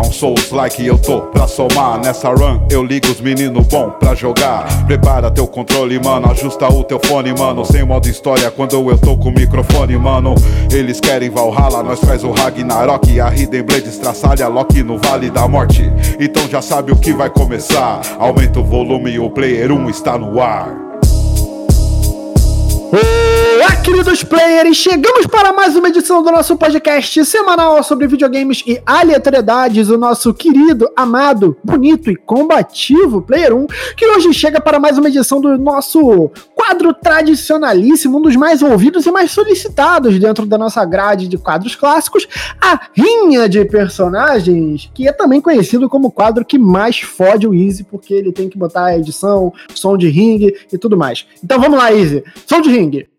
um Souls like eu tô pra somar. Nessa run eu ligo os meninos bom pra jogar. Prepara teu controle, mano, ajusta o teu fone, mano. Sem modo história quando eu tô com o microfone, mano. Eles querem Valhalla, nós faz o Ragnarok. A Hidden Blade estraçalha Loki no Vale da Morte. Então já sabe o que vai começar. Aumenta o volume, o player 1 está no ar. Queridos players! Chegamos para mais uma edição do nosso podcast semanal sobre videogames e aleatoriedades. O nosso querido, amado, bonito e combativo Player 1, que hoje chega para mais uma edição do nosso quadro tradicionalíssimo, um dos mais ouvidos e mais solicitados dentro da nossa grade de quadros clássicos, a Rinha de Personagens, que é também conhecido como o quadro que mais fode o Easy, porque ele tem que botar a edição, som de ringue e tudo mais. Então vamos lá, Easy. Som de ringue.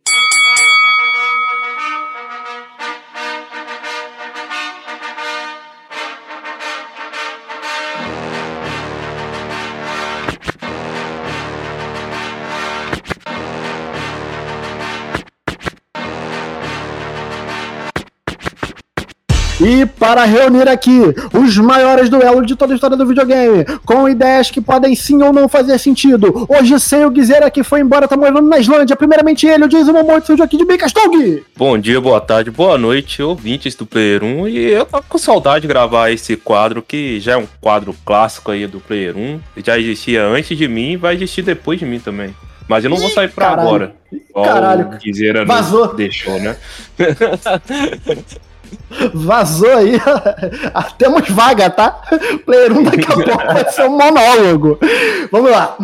Para reunir aqui os maiores duelos de toda a história do videogame, com ideias que podem sim ou não fazer sentido. Hoje sem o Guizera que foi embora, tá morando na Islândia. Primeiramente ele, o Jason Momoa, surgiu aqui de Bicastog. Bom dia, boa tarde, boa noite, ouvintes do Player 1. E eu tava com saudade de gravar esse quadro, que já é um quadro clássico aí do Player 1. Já existia antes de mim e vai existir depois de mim também. Mas eu não vou sair pra caralho. agora. Caralho. o Guizeira Vazou. deixou, né? Vazou aí. Ah, Temos vaga, tá? Player 1 daqui a pouco vai ser um monólogo. Vamos lá.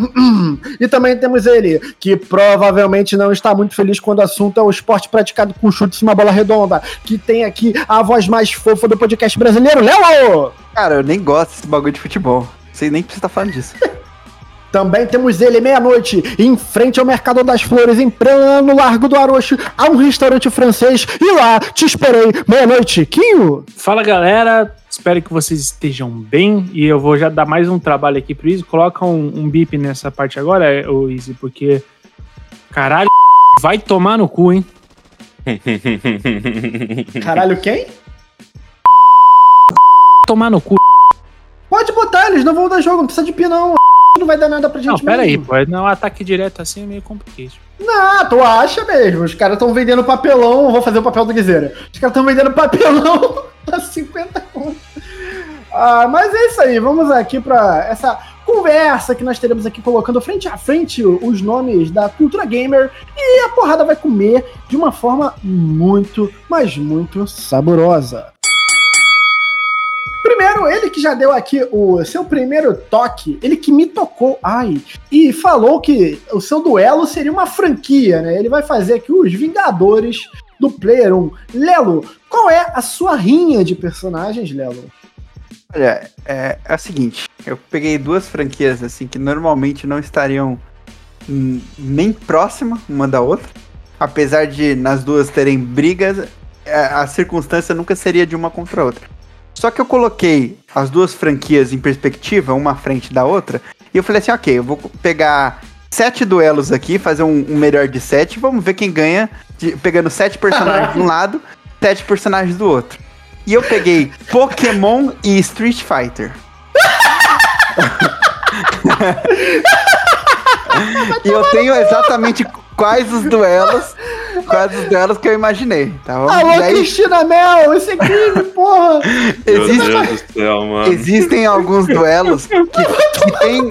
E também temos ele, que provavelmente não está muito feliz quando o assunto é o esporte praticado com chutes e uma bola redonda. Que tem aqui a voz mais fofa do podcast brasileiro, Léo! Cara, eu nem gosto desse bagulho de futebol. Você nem precisa estar falando disso. Também temos ele, meia-noite, em frente ao Mercado das Flores, em pleno Largo do Arocho, há um restaurante francês, e lá te esperei, meia-noite, Quinho! Fala galera, espero que vocês estejam bem e eu vou já dar mais um trabalho aqui pro Easy. Coloca um, um bip nessa parte agora, ô Easy, porque. Caralho, vai tomar no cu, hein? Caralho, quem? Tomar no cu. Pode botar, eles não vão dar jogo, não precisa de pi não. Não vai dar nada pra gente Não, pera aí, mesmo. pô. Não, ataque direto assim é meio complicado. Não, tu acha mesmo. Os caras estão vendendo papelão. Vou fazer o papel do Guizeira. Os caras estão vendendo papelão a 50 conto. Ah, mas é isso aí. Vamos aqui pra essa conversa que nós teremos aqui colocando frente a frente os nomes da cultura gamer e a porrada vai comer de uma forma muito, mas muito saborosa. Primeiro, ele que já deu aqui o seu primeiro toque, ele que me tocou, ai, e falou que o seu duelo seria uma franquia, né? Ele vai fazer aqui os Vingadores do Player 1. Lelo, qual é a sua rinha de personagens, Lelo? Olha, é, é o seguinte, eu peguei duas franquias assim que normalmente não estariam hum, nem próxima uma da outra. Apesar de nas duas terem brigas, é, a circunstância nunca seria de uma contra a outra. Só que eu coloquei as duas franquias em perspectiva, uma à frente da outra, e eu falei assim, ok, eu vou pegar sete duelos aqui, fazer um, um melhor de sete, vamos ver quem ganha, de- pegando sete personagens de um lado, sete personagens do outro. E eu peguei Pokémon e Street Fighter. e eu tenho exatamente quais os duelos, quais os duelos que eu imaginei, tá bom? Alô, E aí, Cristina Mel, esse é crime, porra! Meu existe- Deus do céu, mano. existem alguns duelos que, que tem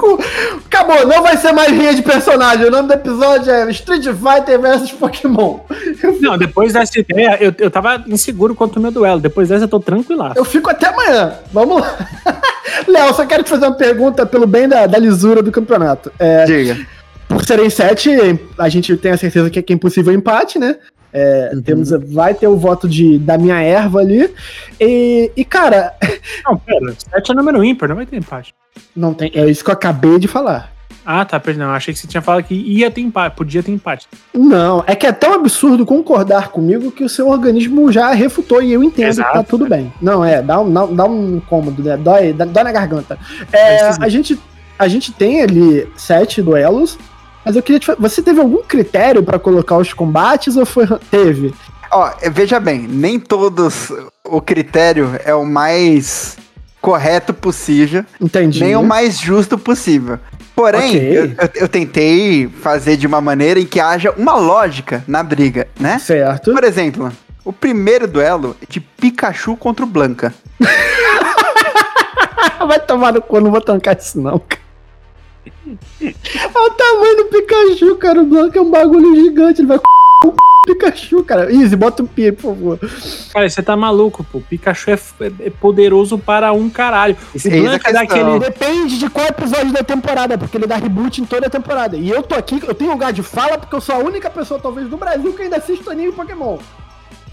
Acabou, não vai ser mais rinha de personagem. O nome do episódio é Street Fighter vs Pokémon. Não, depois dessa ideia, eu, eu tava inseguro quanto o meu duelo. Depois dessa, eu tô tranquilaço. Eu fico até amanhã. Vamos lá. Léo, só quero te fazer uma pergunta pelo bem da, da lisura do campeonato. É, Diga. Por serem sete, a gente tem a certeza que é impossível empate, né? É, temos, vai ter o voto de, da minha erva ali. E, e, cara, Não, pera. 7 é número ímpar, não vai ter empate. não tem. É isso que eu acabei de falar. Ah, tá, perdão. Achei que você tinha falado que ia ter empate, podia ter empate. Não, é que é tão absurdo concordar comigo que o seu organismo já refutou e eu entendo que tá Exato. tudo bem. Não, é, dá um, dá, um incômodo, né? Dói, dá- dói na garganta. É, a, gente, a gente tem ali sete duelos, mas eu queria te fa- Você teve algum critério pra colocar os combates ou foi. Teve? Ó, veja bem, nem todos o critério é o mais correto possível, Entendi. nem o mais justo possível. Porém, Ok. eu, eu- eu tentei fazer de uma maneira em que haja uma lógica na briga, né? Certo. Por exemplo, o primeiro duelo é de Pikachu contra o Blanca. Vai tomar no cu, não vou tancar isso não, cara. Olha o tamanho do Pikachu, cara. O Blanco é um bagulho gigante. Ele vai com o Pikachu, cara. Easy, bota o pi, por favor. Cara, você tá maluco, pô. Pikachu é, f- é poderoso para um caralho. O é Blanca a dá questão. aquele. Depende de qual episódio da temporada, porque ele dá reboot em toda a temporada. E eu tô aqui, eu tenho lugar de fala, porque eu sou a única pessoa, talvez, do Brasil que ainda assiste anime Pokémon.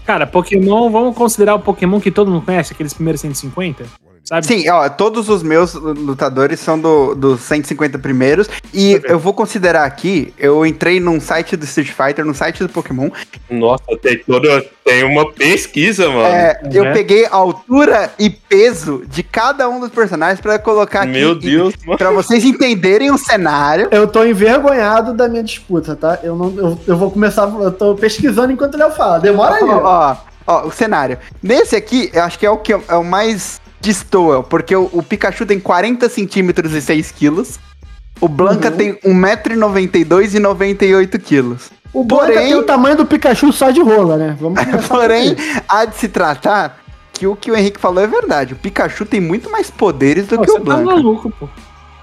Cara, Pokémon, vamos considerar o Pokémon que todo mundo conhece, aqueles primeiros 150? Sabe? Sim, ó, todos os meus lutadores são do- dos 150 primeiros. E eu vou considerar aqui, eu entrei num site do Street Fighter, no site do Pokémon. Nossa, tem toda. Tem uma pesquisa, mano. É, eu É. peguei a altura e peso de cada um dos personagens pra colocar aqui. Meu Deus, mano. Pra vocês entenderem o cenário. Eu tô envergonhado da minha disputa, tá? Eu, não, eu, eu vou começar, eu tô pesquisando enquanto o Léo fala. Demora aí. Ó, ó, ó, o cenário. Nesse aqui, eu acho que é o que é o mais destoa, porque o, o Pikachu tem 40 centímetros e 6 quilos. O Blanca Uhum. tem 1,92m e 98 quilos. O Blanca Porém- tem o tamanho do Pikachu só de rola, né? Vamos Porém, há de se tratar que o que o Henrique falou é verdade. O Pikachu tem muito mais poderes do Pô, que você o tá Blanca. maluco, pô.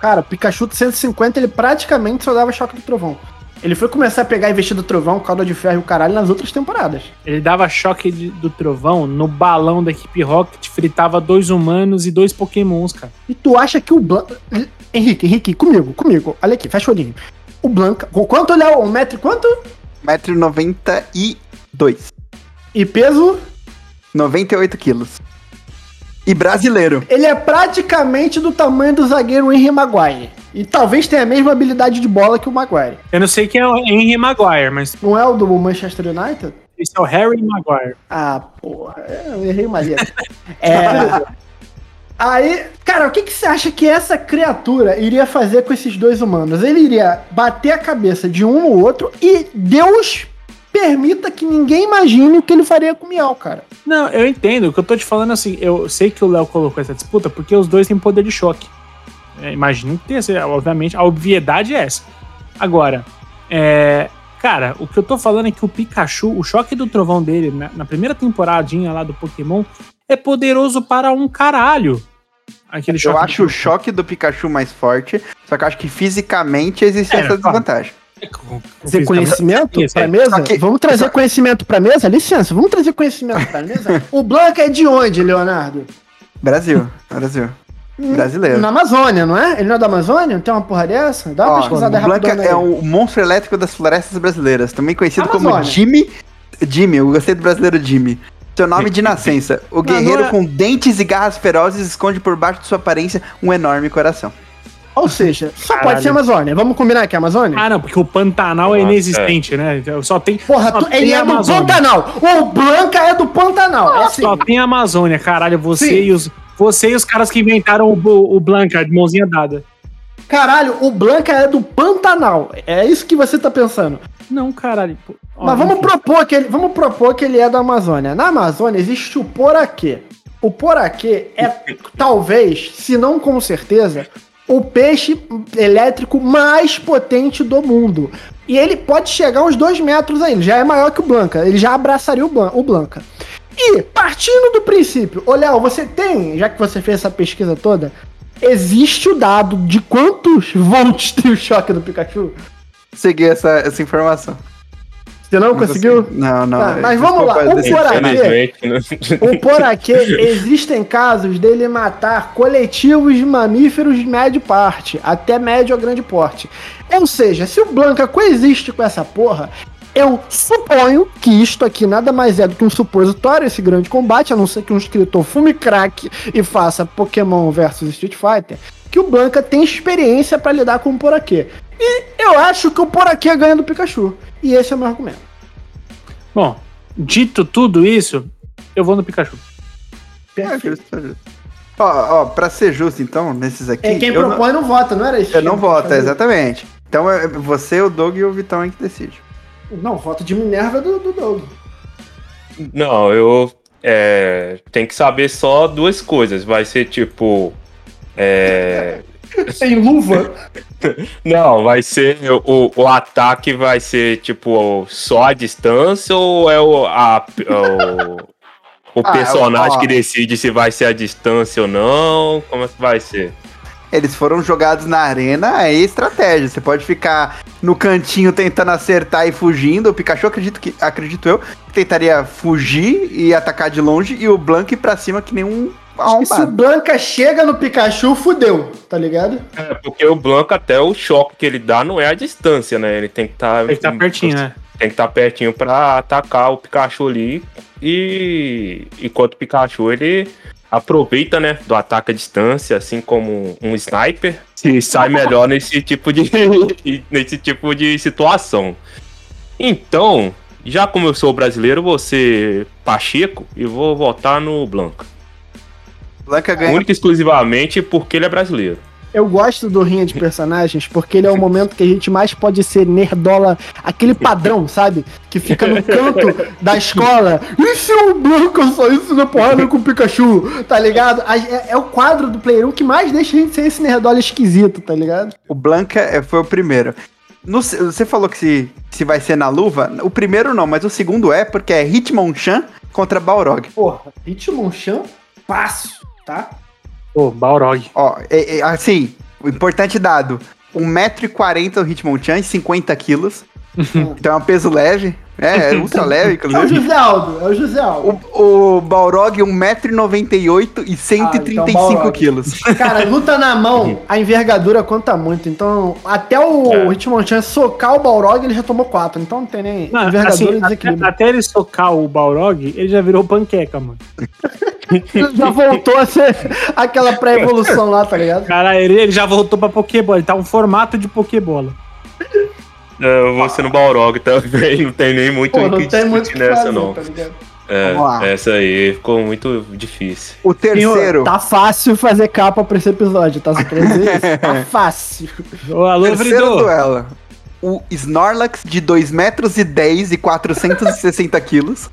Cara, o Pikachu de 150, ele praticamente só dava choque do trovão. Ele foi começar a pegar investido do trovão, calda de ferro e o caralho nas outras temporadas. Ele dava choque de- do trovão no balão da equipe Rocket, fritava dois humanos e dois pokémons, cara. E tu acha que o Blanca. Henrique, Henrique, comigo, comigo. Olha aqui, fecha o olhinho. O Blanca. com Quanto ele é? Um metro e quanto? 1,92m. E peso? 98 quilos. E brasileiro. Ele é praticamente do tamanho do zagueiro Henry Maguire. E talvez tenha a mesma habilidade de bola que o Maguire. Eu não sei quem é o Henry Maguire, mas Não é o do Manchester United? esse é o Harry Maguire. Ah, porra, eu errei uma letra. É. Aí, cara, o que, que você acha que essa criatura iria fazer com esses dois humanos? Ele iria bater a cabeça de um no outro e Deus permita que ninguém imagine o que ele faria com o Miau, cara. Não, eu entendo. O que eu tô te falando é assim, eu sei que o Léo colocou essa disputa porque os dois têm poder de choque. É, imagino que tenha, esse- obviamente, a obviedade é essa. Agora, é, cara, o que eu tô falando é que o Pikachu, o choque do trovão dele na, na primeira temporadinha lá do Pokémon é poderoso para um caralho. Aquele Eu acho o choque do Pikachu mais forte, só que eu acho que fisicamente existe É, essa claro. desvantagem. Com Trazer conhecimento Isso, pra é. mesa? Que- vamos trazer só- conhecimento pra mesa? Licença, vamos trazer conhecimento pra mesa? o Blanca é de onde, Leonardo? Brasil, Brasil. Brasileiro. Na Amazônia, não é? Ele não é da Amazônia? Não tem uma porra dessa? Dá uma Ó, pesquisada o Blanca é o monstro elétrico das florestas brasileiras, também conhecido como Amazônia. Jimmy. Jimmy, eu gostei do brasileiro Jimmy. Seu nome de nascença. O guerreiro não é- com dentes e garras ferozes esconde por baixo de sua aparência um enorme coração. Ou seja, só Caralho. pode ser Amazônia. Vamos combinar que é Amazônia? Ah, não, porque o Pantanal é Nossa, inexistente, né? Então, Só tem, Porra, só tu- ele tem é do Amazônia. Pantanal. O Blanca é do Pantanal. É assim. Só tem Amazônia, caralho. Você Sim. e os. Você e os caras que inventaram o, o Blanca de mãozinha dada. Caralho, o Blanca é do Pantanal. É isso que você tá pensando. Não, caralho. pô. Ó, Mas vamos propor, que ele, vamos propor que ele é da Amazônia. Na Amazônia existe o poraquê. O poraquê é, talvez, se não com certeza, o peixe elétrico mais potente do mundo. E ele pode chegar uns dois metros aí. Ele já é maior que o Blanca. Ele já abraçaria o Blanca. E, partindo do princípio, ô Léo, você tem, já que você fez essa pesquisa toda, existe o dado de quantos volts tem o choque do Pikachu? Segui essa, essa informação. Você não, conseguiu? consegui. Não, não. Tá, mas vamos lá, desse- Poraquê. O poraquê, existem casos dele matar coletivos de mamíferos de médio parte, até médio a grande porte. Ou seja, se o Blanca coexiste com essa porra, eu suponho que isto aqui nada mais é do que um supositório, esse grande combate, a não ser que um escritor fume crack e faça Pokémon versus Street Fighter, que o Blanca tem experiência pra lidar com o poraquê. E eu acho que o poraquê ganha do Pikachu. E esse é o meu argumento. Bom, dito tudo isso, eu vou no Pikachu. É, justo, é justo. Ó, ó, pra ser justo, então, nesses aqui. É quem eu propõe não, vota, não era isso? Não, eu não voto, exatamente. Então é você, o Doug e o Vitão aí que decide. Não, voto de Minerva é do, do Doug. Não, eu, é, tem que saber só duas coisas. Vai ser tipo. É, Sem luva? não, vai ser. O, o ataque vai ser tipo só a distância ou é o, a, o, o Ah, personagem ó. que decide se vai ser a distância ou não? Como é que vai ser? Eles foram jogados na arena, é estratégia. Você pode ficar no cantinho tentando acertar e fugindo. O Pikachu, acredito, que, acredito eu, tentaria fugir e atacar de longe. E o Blank pra cima que nem um se o. Blanca chega no Pikachu, fudeu, tá ligado? É, porque o Blanco, até o choque que ele dá não é a distância, né? Ele tem que estar. Tem que estar pertinho, né? Tem que estar pertinho pra atacar o Pikachu ali. E enquanto o Pikachu ele aproveita, né, do ataque à distância, assim como um sniper, se sai melhor nesse tipo de nesse tipo de situação. Então, já como eu sou brasileiro, vou ser Pacheco e vou votar no Blanco. Blanca ganha. Única e exclusivamente porque ele é brasileiro. Eu gosto do Rinha de Personagens porque ele é o momento que a gente mais pode ser nerdola, aquele padrão, sabe? Que fica no canto da escola. E se o Blanca saísse na porrada com o Pikachu, tá ligado? É, é o quadro do Player 1 que mais deixa a gente ser esse nerdola esquisito, tá ligado? O Blanca é, foi o primeiro. No você falou que se, se vai ser na luva. O primeiro não, mas o segundo é porque é Hitmonchan contra Balrog. Porra, Hitmonchan, fácil, tá? Pô, Balrog. Ó, é- é, assim, importante dado: 1,40m o Hitmonchan e 50 quilos. então é um peso leve. É, é ultra leve, É o inclusive. José Aldo, é o José Aldo. O, o Balrog, 1,98m e 135 Ah, então. Cara, luta na mão, a envergadura conta muito. Então, até o É. Hitmonchan socar o Balrog, ele já tomou 4. Então não tem nem Não, envergadura assim, e até, desequilíbrio. até ele socar o Balrog, ele já virou panqueca, mano. Já voltou a ser aquela pré-evolução lá, tá ligado? Cara, ele, ele já voltou pra Pokébola. Ele tá um formato de Pokébola. É, Eu vou ser no Balrog também, não tem nem muito Pô, o não que tem muito o que nessa, fazer, não. tá? É, Vamos lá. essa aí ficou muito difícil. O terceiro. Tá fácil fazer capa pra esse episódio, tá? Dizer isso. Tá fácil. Ô, alô, Terceiro duelo. O Snorlax de 2 metros e 10 e 460 quilos.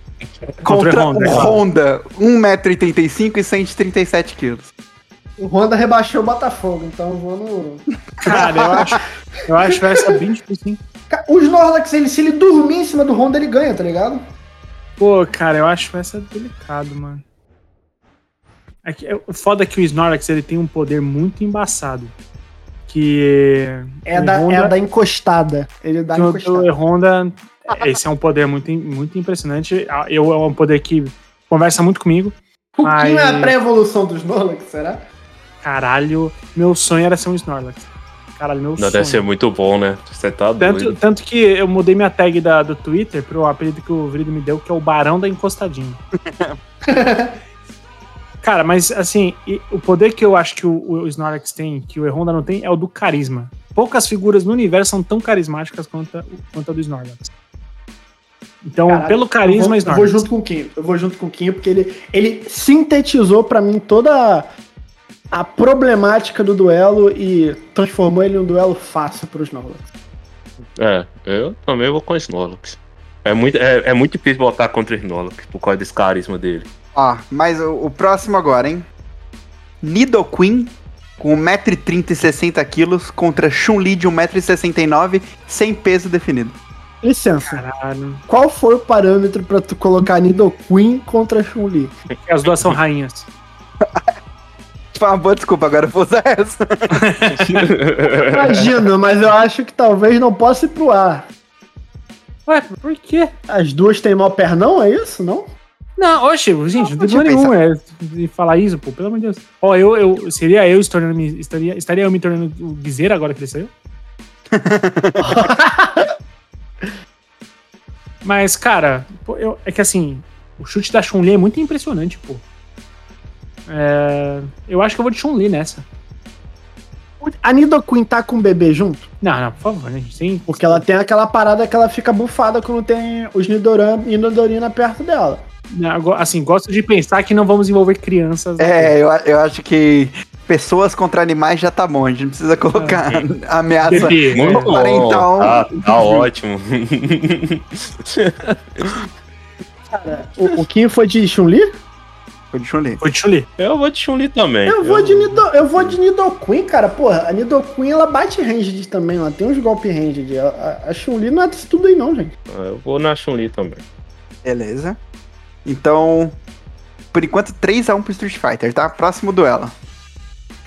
Contra Contra o o. Honda, 1,85m e 137 quilos. O Honda rebaixou o Botafogo, então eu vou no. Cara, eu acho, eu acho essa bem difícil, hein? Ca- O Snorlax, ele, se ele dormir em cima do Honda, ele ganha, tá ligado? Pô, cara, eu acho essa delicado, mano. É que, é- o foda é que o Snorlax ele tem um poder muito embaçado. Que É da, Honda- é da encostada. Ele dá que o- encostada. o Honda, esse é um poder muito, muito impressionante. Eu, é um poder que conversa muito comigo. O que Ai. é a pré-evolução do Snorlax, será? Caralho, meu sonho era ser um Snorlax. Caralho, meu Não, sonho. deve ser muito bom, né? Você tá Tanto, doido. tanto que eu mudei minha tag da, do Twitter pro apelido que o Vrido me deu, que é o Barão da Encostadinha. Cara, mas assim, o poder que eu acho que o, o Snorlax tem, que o Honda não tem, é o do carisma. Poucas figuras no universo são tão carismáticas quanto a, quanto a do Snorlax. Então, Caralho, pelo carisma, eu vou, eu vou junto com o Kim. Eu vou junto com o Kim, porque ele, ele sintetizou pra mim toda a problemática do duelo e transformou ele em um duelo fácil pro Snorlax. É, eu também vou com o Snorlax. É muito, é, é muito difícil botar contra o Snorlax por causa desse carisma dele. Ó, mas o, o próximo agora, hein? Nidoqueen com 1,30m e 60 quilos contra Chun-Li de 1,69m sem peso definido. Licença, Caralho. qual foi o parâmetro pra tu colocar Nidoqueen contra Chun-Li? As duas são rainhas. Foi uma boa desculpa, agora eu vou usar essa. Imagino, mas eu acho que talvez não possa ir pro ar. Ué, por quê? As duas têm mau pernão, é isso? Não? Não, oxe, gente, não tem deixa eu problema nenhum é, de falar isso, pô, pelo amor de Deus. Ó, eu, eu, seria eu se tornando, me- estaria, estaria eu me tornando o Guiseira agora que ele saiu? Mas, cara, pô, eu- é que assim, o chute da Chun-Li é muito impressionante, pô. É, eu acho que eu vou de Chun-Li nessa. A Nidoqueen tá com o bebê junto? Não, não, por favor, né, gente? Sem, Porque ela tem aquela parada que ela fica bufada quando tem os Nidoran e Nidorina perto dela. Não, assim, gosto de pensar que não vamos envolver crianças. É, eu, eu acho que pessoas contra animais já tá bom, a gente não precisa colocar ameaça. Bebê, Muito bom. Parental. Tá, tá ótimo. O, o Kim foi de Chun-Li? Foi de Chun-Li. Foi de Chun-Li. Eu vou de Chun-Li também. Eu vou de Nido, eu vou de Nidoqueen, cara. Porra, a Nidoqueen ela bate ranged também, ela tem uns golpes ranged. A, a, a Chun-Li não é disso tudo aí não, gente. Eu vou na Chun-Li também. Beleza. Então, por enquanto, 3x1 pro Street Fighter, tá? Próximo duelo.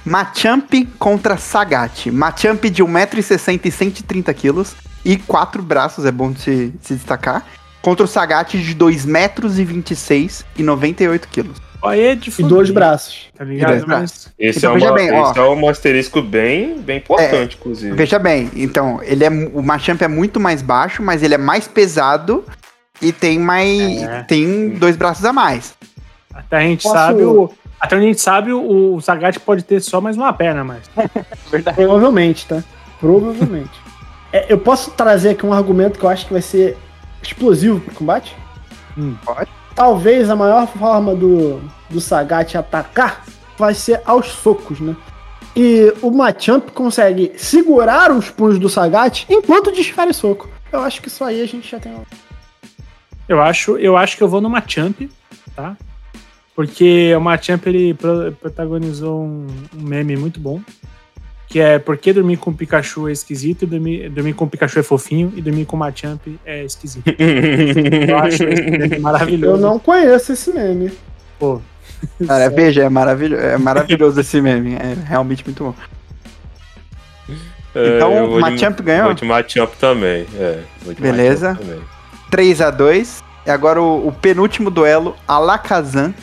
Machamp contra Sagat. Machamp de 1,60m e 130kg e 4 braços, é bom de se, se destacar. Contra o Sagat de 2,26m e 98kg. Aí é de E dois braços. Tá ligado? Mas Esse, Então, é, veja uma, bem, ó. esse é um asterisco bem, bem importante, inclusive. Veja bem, então, ele é o Machamp é muito mais baixo, mas ele é mais pesado e tem mais É. tem dois braços a mais. até a gente Posso- sabe o. Até onde a gente sabe, o, o Sagat pode ter só mais uma perna, mas. Provavelmente, tá? Provavelmente. É, eu posso trazer aqui um argumento que eu acho que vai ser explosivo pro combate? Hum. Pode. Talvez a maior forma do, do Sagat atacar vai ser aos socos, né? E o Machamp consegue segurar os punhos do Sagat enquanto desfere soco. Eu acho que isso aí a gente já tem. Eu acho, eu acho que eu vou no Machamp, tá? Porque o Machamp ele pro- protagonizou um, um meme muito bom. Que é porque dormir com o Pikachu é esquisito, e dormir, dormir com o Pikachu é fofinho e dormir com o Machamp é esquisito. Eu acho esse meme maravilhoso. Eu não conheço esse meme. Pô, Cara, veja, é maravilhoso, é maravilhoso esse meme, é realmente muito bom. É, Então, de- Machamp ganhou? Vou de Machamp também. É, vou de Beleza. Machamp também. 3 a 2 E agora o, o penúltimo duelo, Alakazam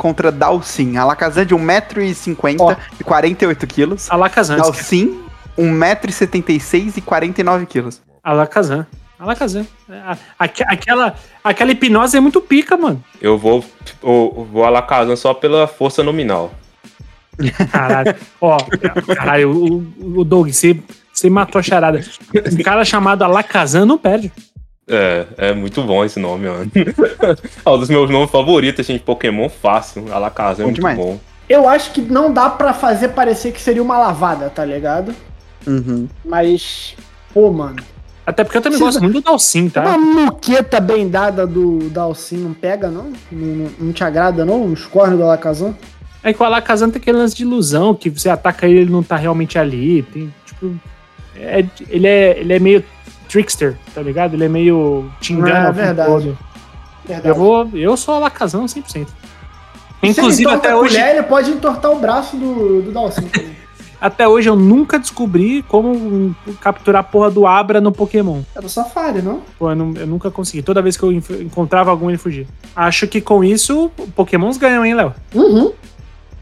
contra Dalsin. Alakazam de 1,50m Ó. e 48kg. Alakazam. Dalsin, 1,76m e 49kg. Alakazam. Alakazam. A- aque- Aquela, aquela hipnose é muito pica, mano. Eu vou, eu vou Alakazam só pela força nominal. Caralho. Ó, caralho, o, o Doug, você, você matou a charada. Um cara chamado Alakazam não perde. É, é muito bom esse nome, mano. é um dos meus nomes favoritos, assim, de Pokémon fácil. Alakazam é muito demais. bom. Eu acho que não dá pra fazer parecer que seria uma lavada, tá ligado? Uhum. Mas, pô, mano. Até porque eu também Precisa- gosto muito do Dalsim, Uma tá? muqueta bem dada do Dalcin não pega, não? Não, não- não te agrada, não? Os cornos do Alakazam? É que o Alakazam tem aquele lance de ilusão, que você ataca ele ele não tá realmente ali. Tem, tipo. é- ele, é, ele é meio trickster, tá ligado? Ele é meio te engana. É o verdade. Verdade. Eu, vou, eu sou Alakazam 100%. Se Inclusive, ele entorta até a hoje, colher, ele pode entortar o braço do, do Dalcin também. até hoje eu nunca descobri como capturar a porra do Abra no Pokémon. É do Safari, não? Pô, eu, não- eu nunca consegui. Toda vez que eu encontrava algum, ele fugia. Acho que com isso, Pokémons ganham, hein, Léo? Uhum.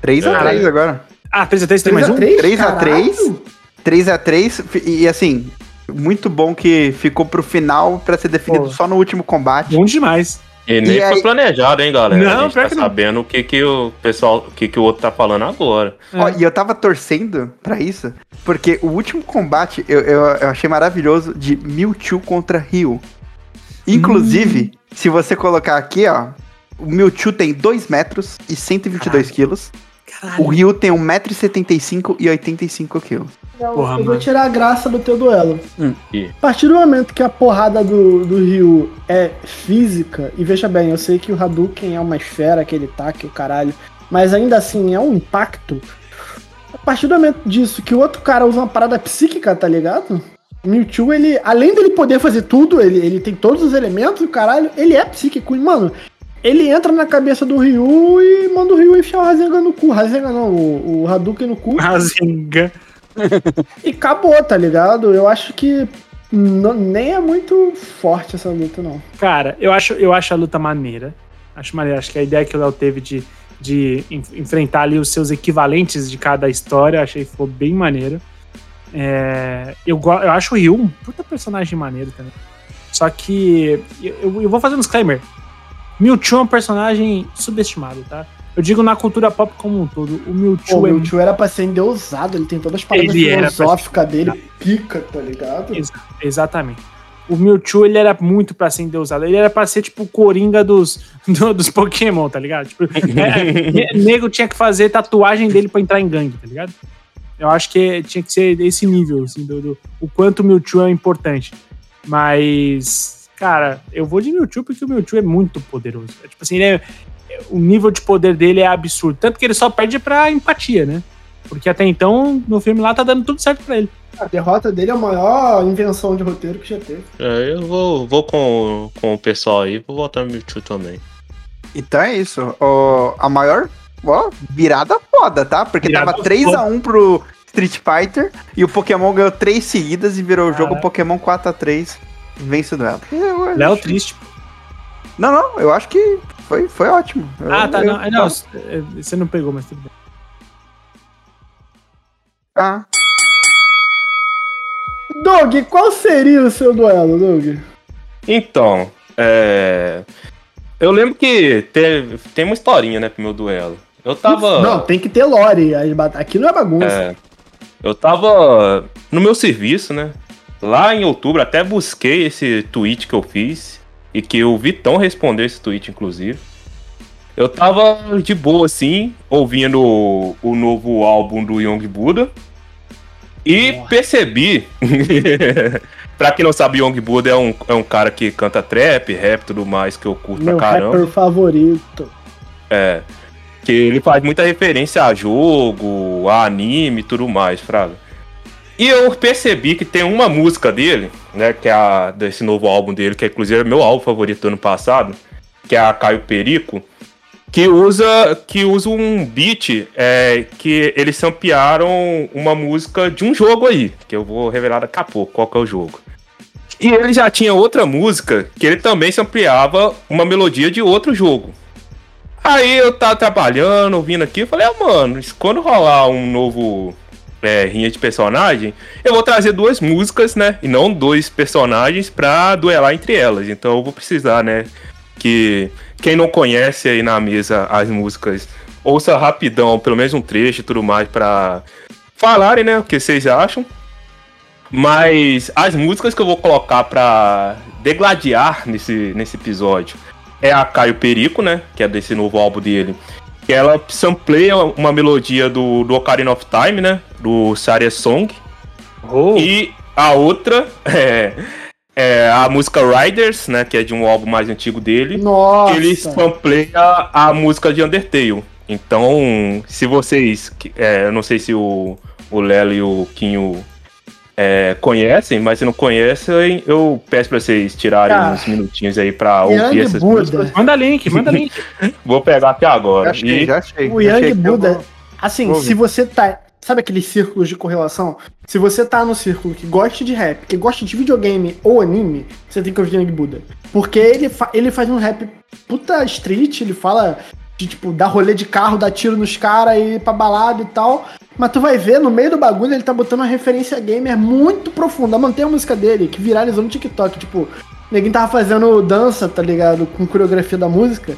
3x3 agora. Ah, 3x3 tem mais um? 3x3? 3 a 3? Caralho. 3x3. E assim, muito bom que ficou pro final pra ser definido Pô. só no último combate. Bom demais. E nem E foi aí- planejado, hein, galera? Não, a gente tá que não. sabendo o que, que o pessoal, o que, que o outro tá falando agora. Ó, e eu tava torcendo pra isso, porque o último combate eu, eu, eu achei maravilhoso de Mewtwo contra Ryu. Inclusive, se você colocar aqui, ó, o Mewtwo tem 2 metros e 122 quilos. O Ryu tem 1,75m e 85 quilos. Eu, Porra, eu vou mano. tirar a graça do teu duelo. Hum. E- A partir do momento que a porrada do, do Ryu é física, e veja bem, eu sei que o Hadouken é uma esfera, aquele taque, o caralho, mas ainda assim é um impacto. A partir do momento disso que o outro cara usa uma parada psíquica, tá ligado? Mewtwo, ele, além dele poder fazer tudo, ele, ele tem todos os elementos, o caralho, ele é psíquico. E, mano, ele entra na cabeça do Ryu e manda o Ryu enfiar o Rasengan no cu. Rasengan não, o, o Hadouken no cu. Rasengan. E acabou, tá ligado? Eu acho que não- nem é muito forte essa luta, não. Cara, eu acho, eu acho a luta maneira. Acho maneira. Acho que a ideia que o Léo teve de, de en- enfrentar ali os seus equivalentes de cada história, achei que ficou bem maneiro. É, eu, eu acho o Ryu um puta personagem maneiro também. Só que eu, eu vou fazer um disclaimer. Mewtwo é um personagem subestimado, tá? Eu digo na cultura pop como um todo. O Mewtwo Pô, o é Mewtwo era pra ser endeusado, ele tem todas as paradas Ele era pra filosóficas dele, pica, tá ligado? Ex- Exatamente. O Mewtwo, ele era muito pra ser endeusado. Ele era pra ser, tipo, o Coringa dos, do- dos Pokémon, tá ligado? Tipo, é, ne- nego tinha que fazer tatuagem dele pra entrar em gangue, tá ligado? Eu acho que tinha que ser esse nível, assim, do, do- o quanto o Mewtwo é importante. Mas, cara, eu vou de Mewtwo porque o Mewtwo é muito poderoso. É, tipo assim, ele é, o nível de poder dele é absurdo. Tanto que ele só perde pra empatia, né? Porque até então, no filme lá, tá dando tudo certo pra ele. A derrota dele é a maior invenção de roteiro que já teve. É, eu vou, vou com, com o pessoal aí, vou votar no Mewtwo também. Então é isso. A maior ó, virada foda, tá? Porque Virada tava 3x1 pro Street Fighter e o Pokémon ganhou 3 seguidas e virou o jogo. Pokémon 4x3. Vence o duelo. Léo triste. Não, não, eu acho que foi, foi ótimo. Eu- Ah, tá. eu- Não, não, é, você não pegou, mas tudo bem. Ah, Doug, qual seria o seu duelo, Doug? Então, é. Eu lembro que teve, tem uma historinha, né, pro meu duelo. Eu tava. Não, tem que ter lore. Aqui não é bagunça. É, eu tava no meu serviço, né? Lá em outubro, até busquei esse tweet que eu fiz. E que o Vitão respondeu esse tweet, inclusive. Eu tava de boa, assim, ouvindo o, o novo álbum do Young Buddha. E Nossa. percebi. pra quem não sabe, Young Buddha é um, é um cara que canta trap, rap e tudo mais, que eu curto Meu pra caramba. rapper favorito. É. Que ele faz muita referência a jogo, a anime e tudo mais, Fraga. E eu percebi que tem uma música dele, né, que é a desse novo álbum dele, que é inclusive meu álbum favorito do ano passado, que é a Caio Perico, que usa que usa um beat é, que eles sampearam uma música de um jogo aí, que eu vou revelar daqui a pouco qual que é o jogo. E ele já tinha outra música que ele também sampleava uma melodia de outro jogo. Aí eu tava trabalhando, ouvindo aqui, eu falei, ah, mano, quando rolar um novo é, rinha de personagem, eu vou trazer duas músicas, né? E não dois personagens pra duelar entre elas. Então eu vou precisar, né? Que quem não conhece aí na mesa as músicas, ouça rapidão, pelo menos um trecho e tudo mais, pra falarem, né? O que vocês acham. Mas as músicas que eu vou colocar pra degladiar nesse, nesse episódio é a Caio Perico, né? Que é desse novo álbum dele. Que ela sampleia uma melodia do, do Ocarina of Time, né? Do Saria Song. Oh, E a outra é, é a música Riders, né? Que é de um álbum mais antigo dele. Nossa. Ele sampleia a música de Undertale. Então, se vocês. É, eu não sei se o, o Lelo e o Quinho é, conhecem, mas se não conhecem, eu peço pra vocês tirarem Cara, uns minutinhos aí pra ouvir essas Buddha. músicas. manda link, manda link. Vou pegar até já agora. achei, E- já achei. O já Young achei que eu Buda, vou- assim, vou se você tá. Sabe aqueles círculos de correlação? Se você tá no círculo que gosta de rap, que gosta de videogame ou anime, você tem que ouvir Young Buda. Porque ele, fa- ele faz um rap puta street, ele fala de, tipo, dar rolê de carro, dar tiro nos caras e ir pra balada e tal. Mas tu vai ver, no meio do bagulho, ele tá botando uma referência gamer muito profunda. Mantém a música dele, que viralizou no TikTok. Tipo, ninguém tava fazendo dança, tá ligado? Com coreografia da música.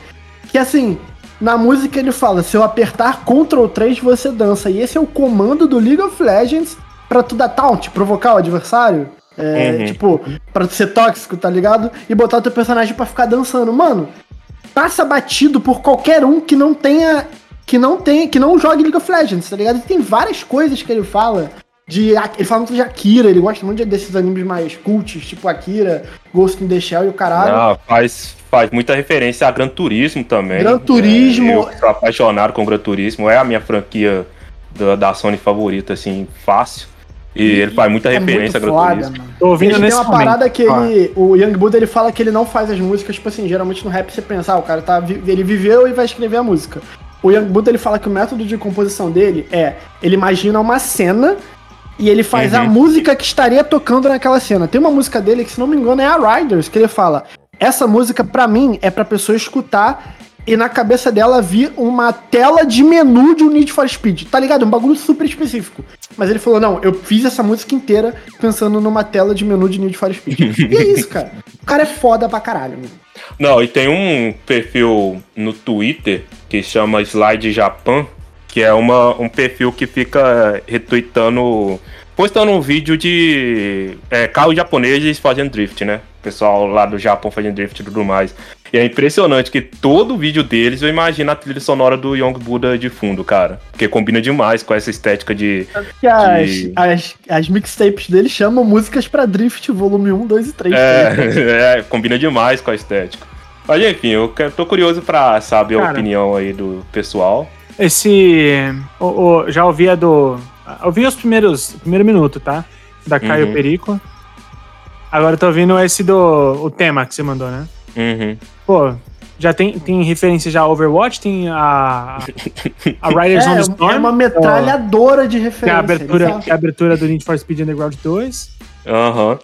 Que assim, na música ele fala: se eu apertar Ctrl 3, você dança. E esse é o comando do League of Legends pra tu dar taunt, provocar o adversário. É, Uhum. Tipo, pra tu ser tóxico, tá ligado? E botar o teu personagem pra ficar dançando. Mano, passa batido por qualquer um que não tenha. Que não tenha. Que não jogue League of Legends, tá ligado? E tem várias coisas que ele fala. De, ele fala muito de Akira, ele gosta muito desses animes mais cults, tipo Akira, Ghost in the Shell e o caralho. Ah, faz, faz muita referência a Gran Turismo também. Gran Turismo. É, eu sou apaixonado com Gran Turismo. É a minha franquia da, da Sony favorita, assim, fácil. E ele faz muita É referência a muito foda, mano. Tô ouvindo Ele tem nesse uma momento. parada que ele, o Young Buddha ele fala que ele não faz as músicas, tipo assim, geralmente no rap você pensa, ah, o cara tá, ele viveu e vai escrever a música. O Young Buddha ele fala que o método de composição dele é, ele imagina uma cena e ele faz a Uhum. música que estaria tocando naquela cena. Tem uma música dele que, se não me engano, é a Riders, que ele fala, essa música pra mim é pra pessoa escutar e na cabeça dela vir uma tela de menu de um Need for Speed. Tá ligado? Um bagulho super específico. Mas ele falou: não, eu fiz essa música inteira pensando numa tela de menu de Need for Speed. e é isso, cara. O cara é foda pra caralho, mano. Não, e tem um perfil no Twitter que chama Slide Japan, Que é uma, um perfil que fica retweetando. postando um vídeo de é, carros japoneses fazendo drift, né? O pessoal lá do Japão fazendo drift e tudo mais. E é impressionante que todo vídeo deles eu imagino a trilha sonora do Young Buddha de fundo, cara. Porque combina demais com essa estética de. Que as, De- as, as mixtapes dele chamam músicas pra Drift, volume 1, 2 e 3. É, é, combina demais com a estética. Mas enfim, eu tô curioso pra saber a Cara. opinião aí do pessoal. Esse. o- o- já ouvi a do. Ouvi os primeiros. primeiro minuto, tá? Da Caio Uhum. Perico. Agora eu tô ouvindo esse do. O tema que você mandou, né? Uhum. Pô, já tem, tem referência já a Overwatch, tem a. A Riders on the É, Storm. é uma metralhadora de referência. Que é a abertura, é a abertura do Need for Speed Underground 2. Aham.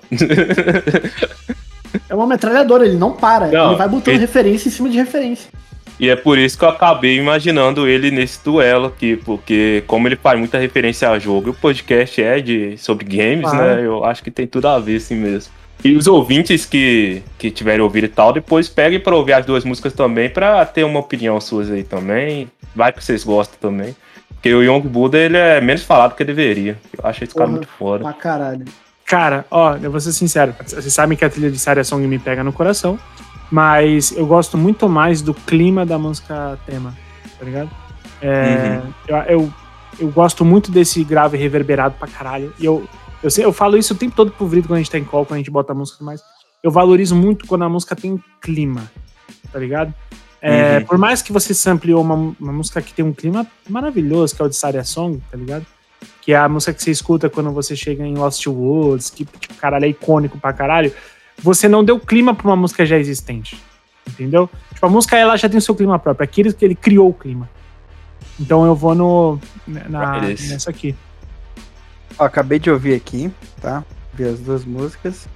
É uma metralhadora, ele não para. Não, ele vai botando ele- referência em cima de referência. E é por isso que eu acabei imaginando ele nesse duelo aqui, porque como ele faz muita referência a jogo, e o podcast é de sobre games, Claro. né? Eu acho que tem tudo a ver assim mesmo. E os ouvintes que, que tiverem ouvido e tal, depois peguem pra ouvir as duas músicas também, pra ter uma opinião suas aí também. Vai que vocês gostam também. Porque o Young Buddha, ele é menos falado que deveria. Eu acho esse cara muito foda. Pra caralho. Cara, ó, eu vou ser sincero. Vocês sabem que a trilha de Saria Song me pega no coração. Mas eu gosto muito mais do clima da música tema, tá ligado? É, eu, eu, eu gosto muito desse grave reverberado pra caralho. E eu, eu, sei, eu falo isso o tempo todo pro Vrito quando a gente tá em call, quando a gente bota a música mais. Eu valorizo muito quando a música tem clima, tá ligado? É, Uhum. Por mais que você sampleou uma, uma música que tem um clima maravilhoso, que é o de Saria Song, tá ligado? Que é a música que você escuta quando você chega em Lost Woods, que, tipo, caralho, é icônico pra caralho. Você não deu clima pra uma música já existente. Entendeu? Tipo, a música ela já tem o seu clima próprio. Aquele que ele criou o clima. Então eu vou no. Na, Beleza. nessa aqui. Ó, acabei de ouvir aqui, tá? Vi as duas músicas.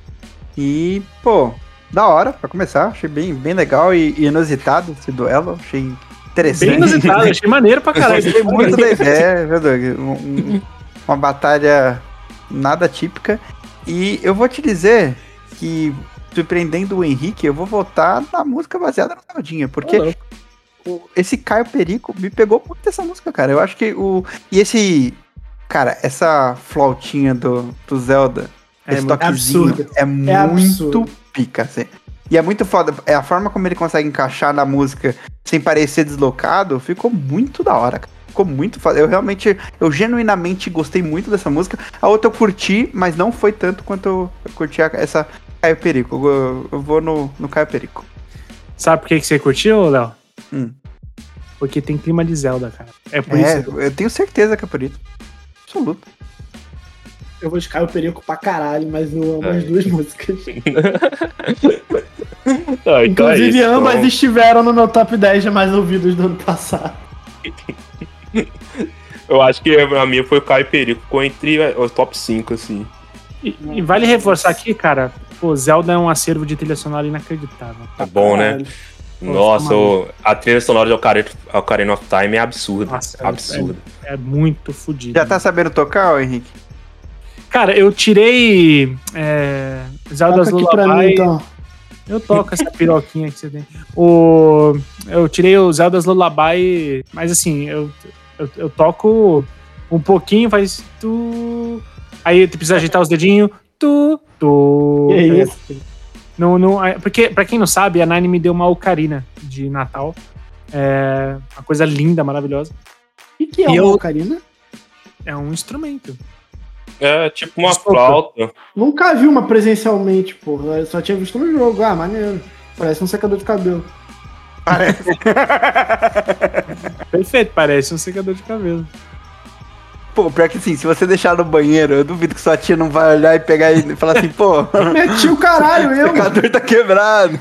E, pô, da hora, pra começar. Achei bem, bem legal e, e inusitado esse duelo. Achei interessante. Bem inusitado, achei maneiro pra caralho. Gostei muito viu, Doug? Um- um- uma batalha nada típica. E eu vou te dizer que, surpreendendo o Henrique, eu vou votar na música baseada no Zeldinha, porque esse Caio Perico me pegou muito essa música, cara. Eu acho que o. E esse. Cara, essa flautinha do, do Zelda, É esse muito toquezinho, absurdo. é, muito absurdo. pica, assim. E é muito foda. É a forma como ele consegue encaixar na música sem parecer deslocado, ficou muito da hora, cara. Ficou muito foda. Eu realmente, eu genuinamente gostei muito dessa música. A outra eu curti, mas não foi tanto quanto eu, curti essa Caio Perico. Eu, eu- vou no, no Caio Perico. Sabe por que, que você curtiu, Léo? Hum. Porque tem clima de Zelda, cara. É por É, isso. eu tenho certeza que é por isso. Absoluto. Eu vou escalar o perico pra caralho, mas eu amo É. as duas músicas. Ah, então é Inclusive, isso, ambas então. estiveram no meu top 10 de mais ouvidos do ano passado. Eu acho que a minha foi o Caio Perico, ficou entre os top 5, assim. E, e vale reforçar aqui, cara. Pô, Zelda é um acervo de trilha sonora inacreditável. Tá bom, né? Caralho. Nossa, tá o- a trilha sonora de Ocarina, Ocarina of Time é absurda. Nossa, absurda. É muito fodido. Já tá sabendo tocar, ô Henrique? Cara, eu tirei. É, Zelda's Toca aqui pra mim, então. Eu toco essa piroquinha que você tem. O, eu tirei o Zelda's Lullaby, mas assim, eu, eu, eu toco um pouquinho, faz tu. Aí tu precisa ajeitar os dedinhos. Tu, tu. Que isso? Não, não, é- porque, pra quem não sabe, a Nine me deu uma ocarina de Natal. É uma coisa linda, maravilhosa. O que, que é E uma eu- ocarina? É um instrumento. É tipo uma Desculpa. flauta. Nunca vi uma presencialmente, porra. Eu só tinha visto no jogo. Ah, maneiro. Parece um secador de cabelo. Perfeito, parece um secador de cabelo. Pô, pior que assim, se você deixar no banheiro, eu duvido que sua tia não vai olhar e pegar e falar assim, pô, o Meti o caralho, eu. secador tá quebrado.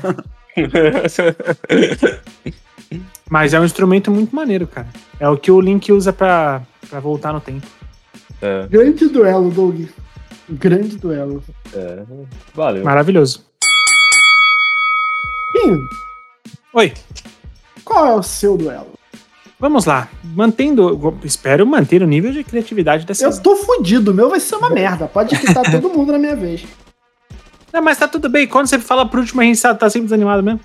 Mas é um instrumento muito maneiro, cara. É o que o Link usa pra, pra voltar no tempo. é, Grande duelo, Doug. Grande duelo. é. Valeu. Maravilhoso. Sim, Oi, qual é o seu duelo? Vamos lá. Mantendo. Espero manter o nível de criatividade dessas. Eu tô fudido, o meu vai ser uma merda. Pode quitar todo mundo na minha vez. Não, mas tá tudo bem. Quando você fala por último, a gente tá tá sempre desanimado mesmo.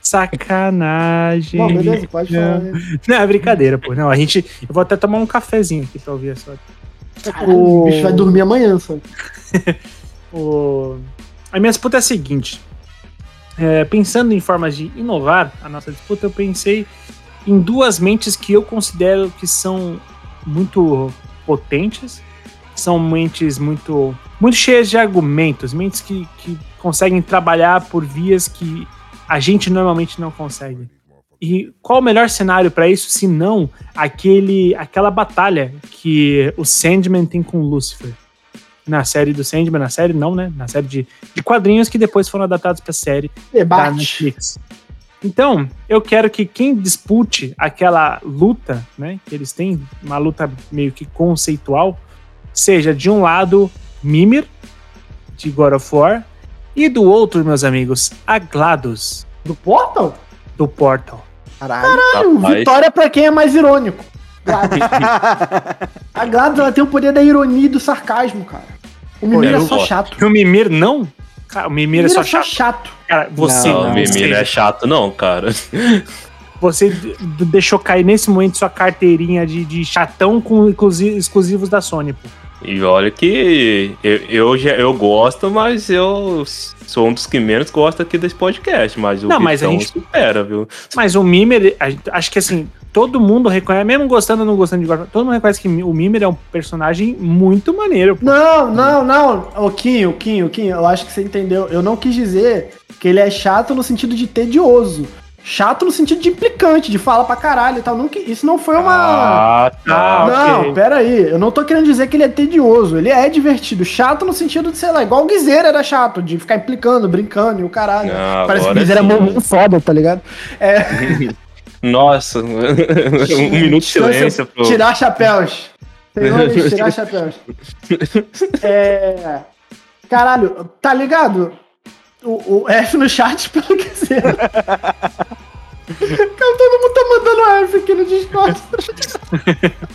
Sacanagem. Bom, beleza, pode falar. Não, é brincadeira, pô. Não, a gente. Eu vou até tomar um cafezinho aqui pra ouvir essa. Caralho, o bicho vai dormir amanhã, só. O... A minha disputa é a seguinte. É, pensando em formas de inovar a nossa disputa, eu pensei em duas mentes que eu considero que são muito potentes, são mentes muito, muito cheias de argumentos, mentes que, que conseguem trabalhar por vias que a gente normalmente não consegue. E qual o melhor cenário para isso, se não aquele, aquela batalha que o Sandman tem com o Lucifer? Na série do Sandman, na série não, né? Na série de, de quadrinhos que depois foram adaptados para série da Debate. Netflix. Então, eu quero que quem dispute aquela luta, né? Que eles têm uma luta meio que conceitual, seja de um lado Mimir, de God of War, e do outro, meus amigos, a GLaDOS, Do Portal? do Portal. Caralho, Rapaz. vitória pra quem é mais irônico. A GLaDOS ela tem o poder da ironia e do sarcasmo, cara. O Mimir é só gosto. chato. E o Mimir não? Cara, o Mimir é Mimir só chato. chato. Cara, você, Não, Não, o Mimir você, não é chato, não, cara. você deixou cair nesse momento sua carteirinha de, de chatão com exclusi- exclusivos da Sony, pô. E olha que eu, eu, já, eu gosto, mas eu sou um dos que menos gosta aqui desse podcast. Mas o Não, mas a gente- supera, viu? Mas o gente- acho que assim, todo mundo reconhece, mesmo gostando ou não gostando de War, todo mundo reconhece que o Mimir é um personagem muito maneiro. pô. Não, não, não. Ô, Quinho, Quinho, Quinho, eu acho que você entendeu. Eu não quis dizer que ele é chato no sentido de tedioso. Chato no sentido de implicante, de fala pra caralho e tal. Não, isso não foi uma. Ah, tá. Ah, não, ok. pera aí. Eu não tô querendo dizer que ele é tedioso. Ele é divertido. Chato no sentido de, sei lá, igual o Guizeira era chato, de ficar implicando, brincando e o caralho. Não, Parece que o agora Guizeira é muito foda, tá ligado? É, Nossa, um minuto de silêncio pro. Tirar chapéus. Senhores, tirar chapéus. É. Caralho, tá ligado? O, o F no chat pelo Guizeira. Cara, todo mundo tá mandando F aqui no Discord.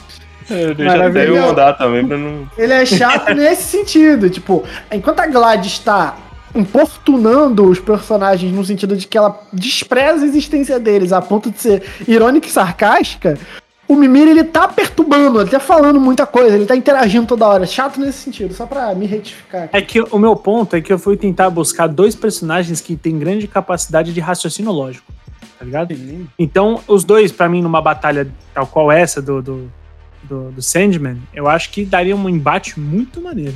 Deixa até Maravilhoso. eu mandar também pra não. Ele é chato nesse sentido. Tipo, enquanto a Gladys está importunando os personagens no sentido de que ela despreza a existência deles a ponto de ser irônica e sarcástica, o Mimir ele tá perturbando, ele tá falando muita coisa, ele tá interagindo toda hora. Chato nesse sentido, só pra me retificar. aqui. É que o meu ponto é que eu fui tentar buscar dois personagens que têm grande capacidade de raciocínio lógico, tá ligado? Então, os dois, pra mim, numa batalha tal qual essa do, do, do, do Sandman, eu acho que daria um embate muito maneiro.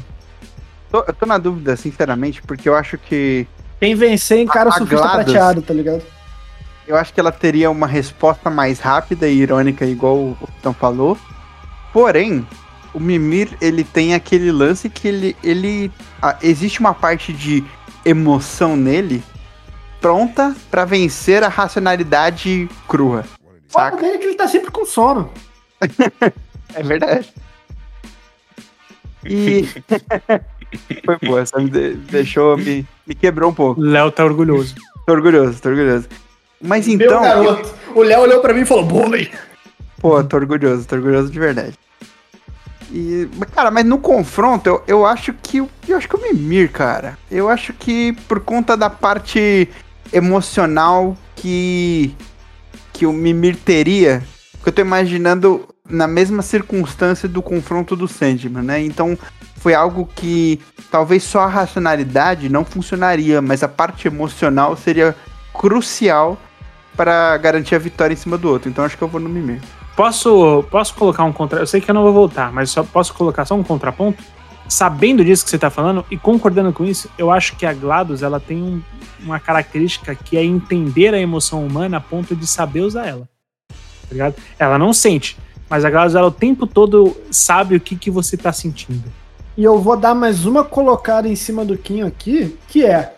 Tô- eu tô na dúvida, sinceramente, porque eu acho que. Quem vencer encara o surfista prateado, tá ligado? Eu acho que ela teria uma resposta mais rápida e irônica, igual o Vitão falou. Porém, o Mimir, ele tem aquele lance que ele. ele ah, existe uma parte de emoção nele pronta pra vencer a racionalidade crua. O Saca? dele é que ele tá sempre com sono. É verdade. E. Foi boa, essa me de- deixou, me, me quebrou um pouco. Léo tá orgulhoso. Tô orgulhoso, tô orgulhoso. Mas Meu então. garoto. O Léo olhou pra mim e falou: Boi. Pô, tô orgulhoso, tô orgulhoso de verdade. E, cara, mas no confronto, eu, eu acho que eu acho que o Mimir, cara. Eu acho que por conta da parte emocional que que o Mimir teria, que eu tô imaginando na mesma circunstância do confronto do Sandman, né? Então, foi algo que talvez só a racionalidade não funcionaria, mas a parte emocional seria crucial para garantir a vitória em cima do outro. Então, acho que eu vou no Mimir. Posso, posso colocar um contra. Eu sei que eu não vou voltar, mas só posso colocar só um contraponto? Sabendo disso que você tá falando e concordando com isso, eu acho que a GLaDOS ela tem um- uma característica que é entender a emoção humana a ponto de saber usar ela. Tá ligado? Ela não sente, mas a GLaDOS ela o tempo todo sabe o que, que você tá sentindo. E eu vou dar mais uma colocada em cima do Kim aqui, que é.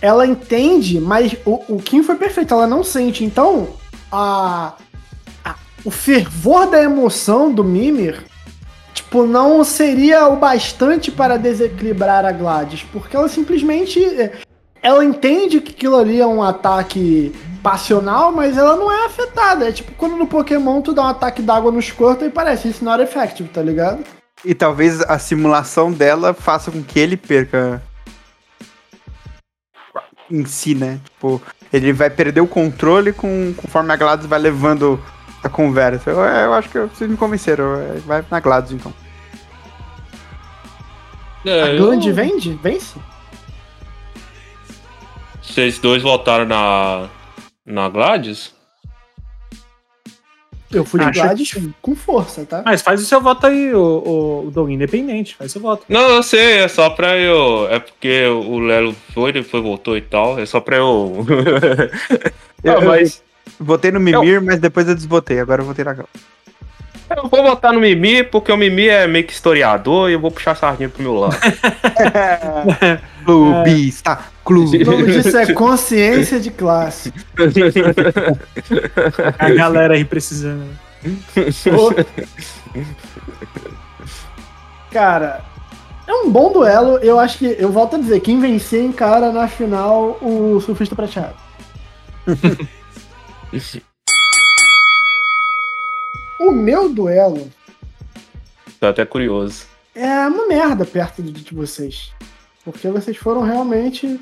Ela entende, mas o, o Kim foi perfeito, ela não sente. Então, a, a- o fervor da emoção do Mimir, tipo, não seria o bastante para desequilibrar a Gladys, porque ela simplesmente. é, Ela entende que aquilo ali é um ataque passional, mas ela não é afetada. É tipo quando no Pokémon tu dá um ataque d'água no Squirtle e parece, it's not effective, tá ligado? E talvez a simulação dela faça com que ele perca em si, né? Tipo, ele vai perder o controle com, conforme a GLaDOS vai levando a conversa. Eu, eu acho que vocês me convenceram. Vai na GLaDOS então. É, A Gland vende? Vence? Vocês dois votaram na. Na Gladys? Eu fui de Gladys com força, tá? Mas faz o seu voto aí, o, o, o Doug, independente, faz seu voto. Não, eu sei, é só pra eu. É porque o Lelo foi, depois voltou e tal. É só pra eu. Eu, Ah, mas Votei no Mimir, mas depois eu desbotei. Agora eu votei na eu vou votar no Mimi, porque o Mimi é meio que historiador e eu vou puxar a sardinha pro meu lado. Clubista, O clube. nome disso é consciência de classe. A galera aí precisando. Cara, é um bom duelo. Eu acho que, eu volto a dizer, quem vencer encara na final o surfista prateado. o meu duelo Tô até curioso. é uma merda perto de, de vocês. Porque vocês foram realmente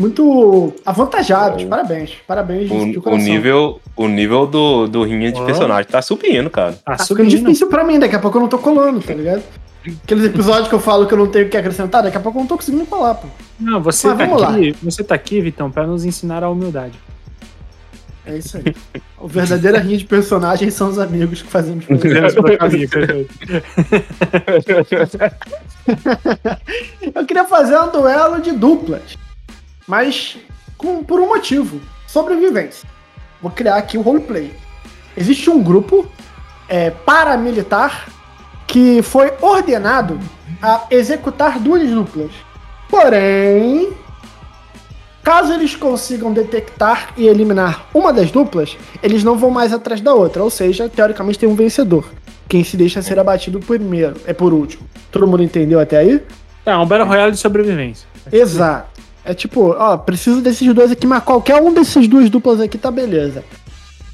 muito avantajados. Bom. Parabéns. Parabéns de, de O, o nível, o nível do, do rinha de Ó. personagem tá subindo, cara. Tá Tá subindo. difícil pra mim, daqui a pouco eu não tô colando, tá ligado? Aqueles episódios que eu falo que eu não tenho o que acrescentar, daqui a pouco eu não tô conseguindo colar, pô. Não, você Mas tá vamos lá. aqui, você tá aqui, Vitão, pra nos ensinar a humildade. É isso aí. O verdadeiro rinha de personagens são os amigos que fazemos. Eu queria fazer um duelo de duplas, mas com, por um motivo: sobrevivência. Vou criar aqui o roleplay. Existe um grupo é, paramilitar que foi ordenado a executar duas duplas. Porém, caso eles consigam detectar e eliminar uma das duplas, eles não vão mais atrás da outra. Ou seja, teoricamente tem um vencedor. Quem se deixa ser abatido primeiro é por último. Todo mundo entendeu até aí? Tá, um Battle Royale de sobrevivência. Exato. É tipo, ó, preciso desses dois aqui, mas qualquer um desses duas duplas aqui tá beleza.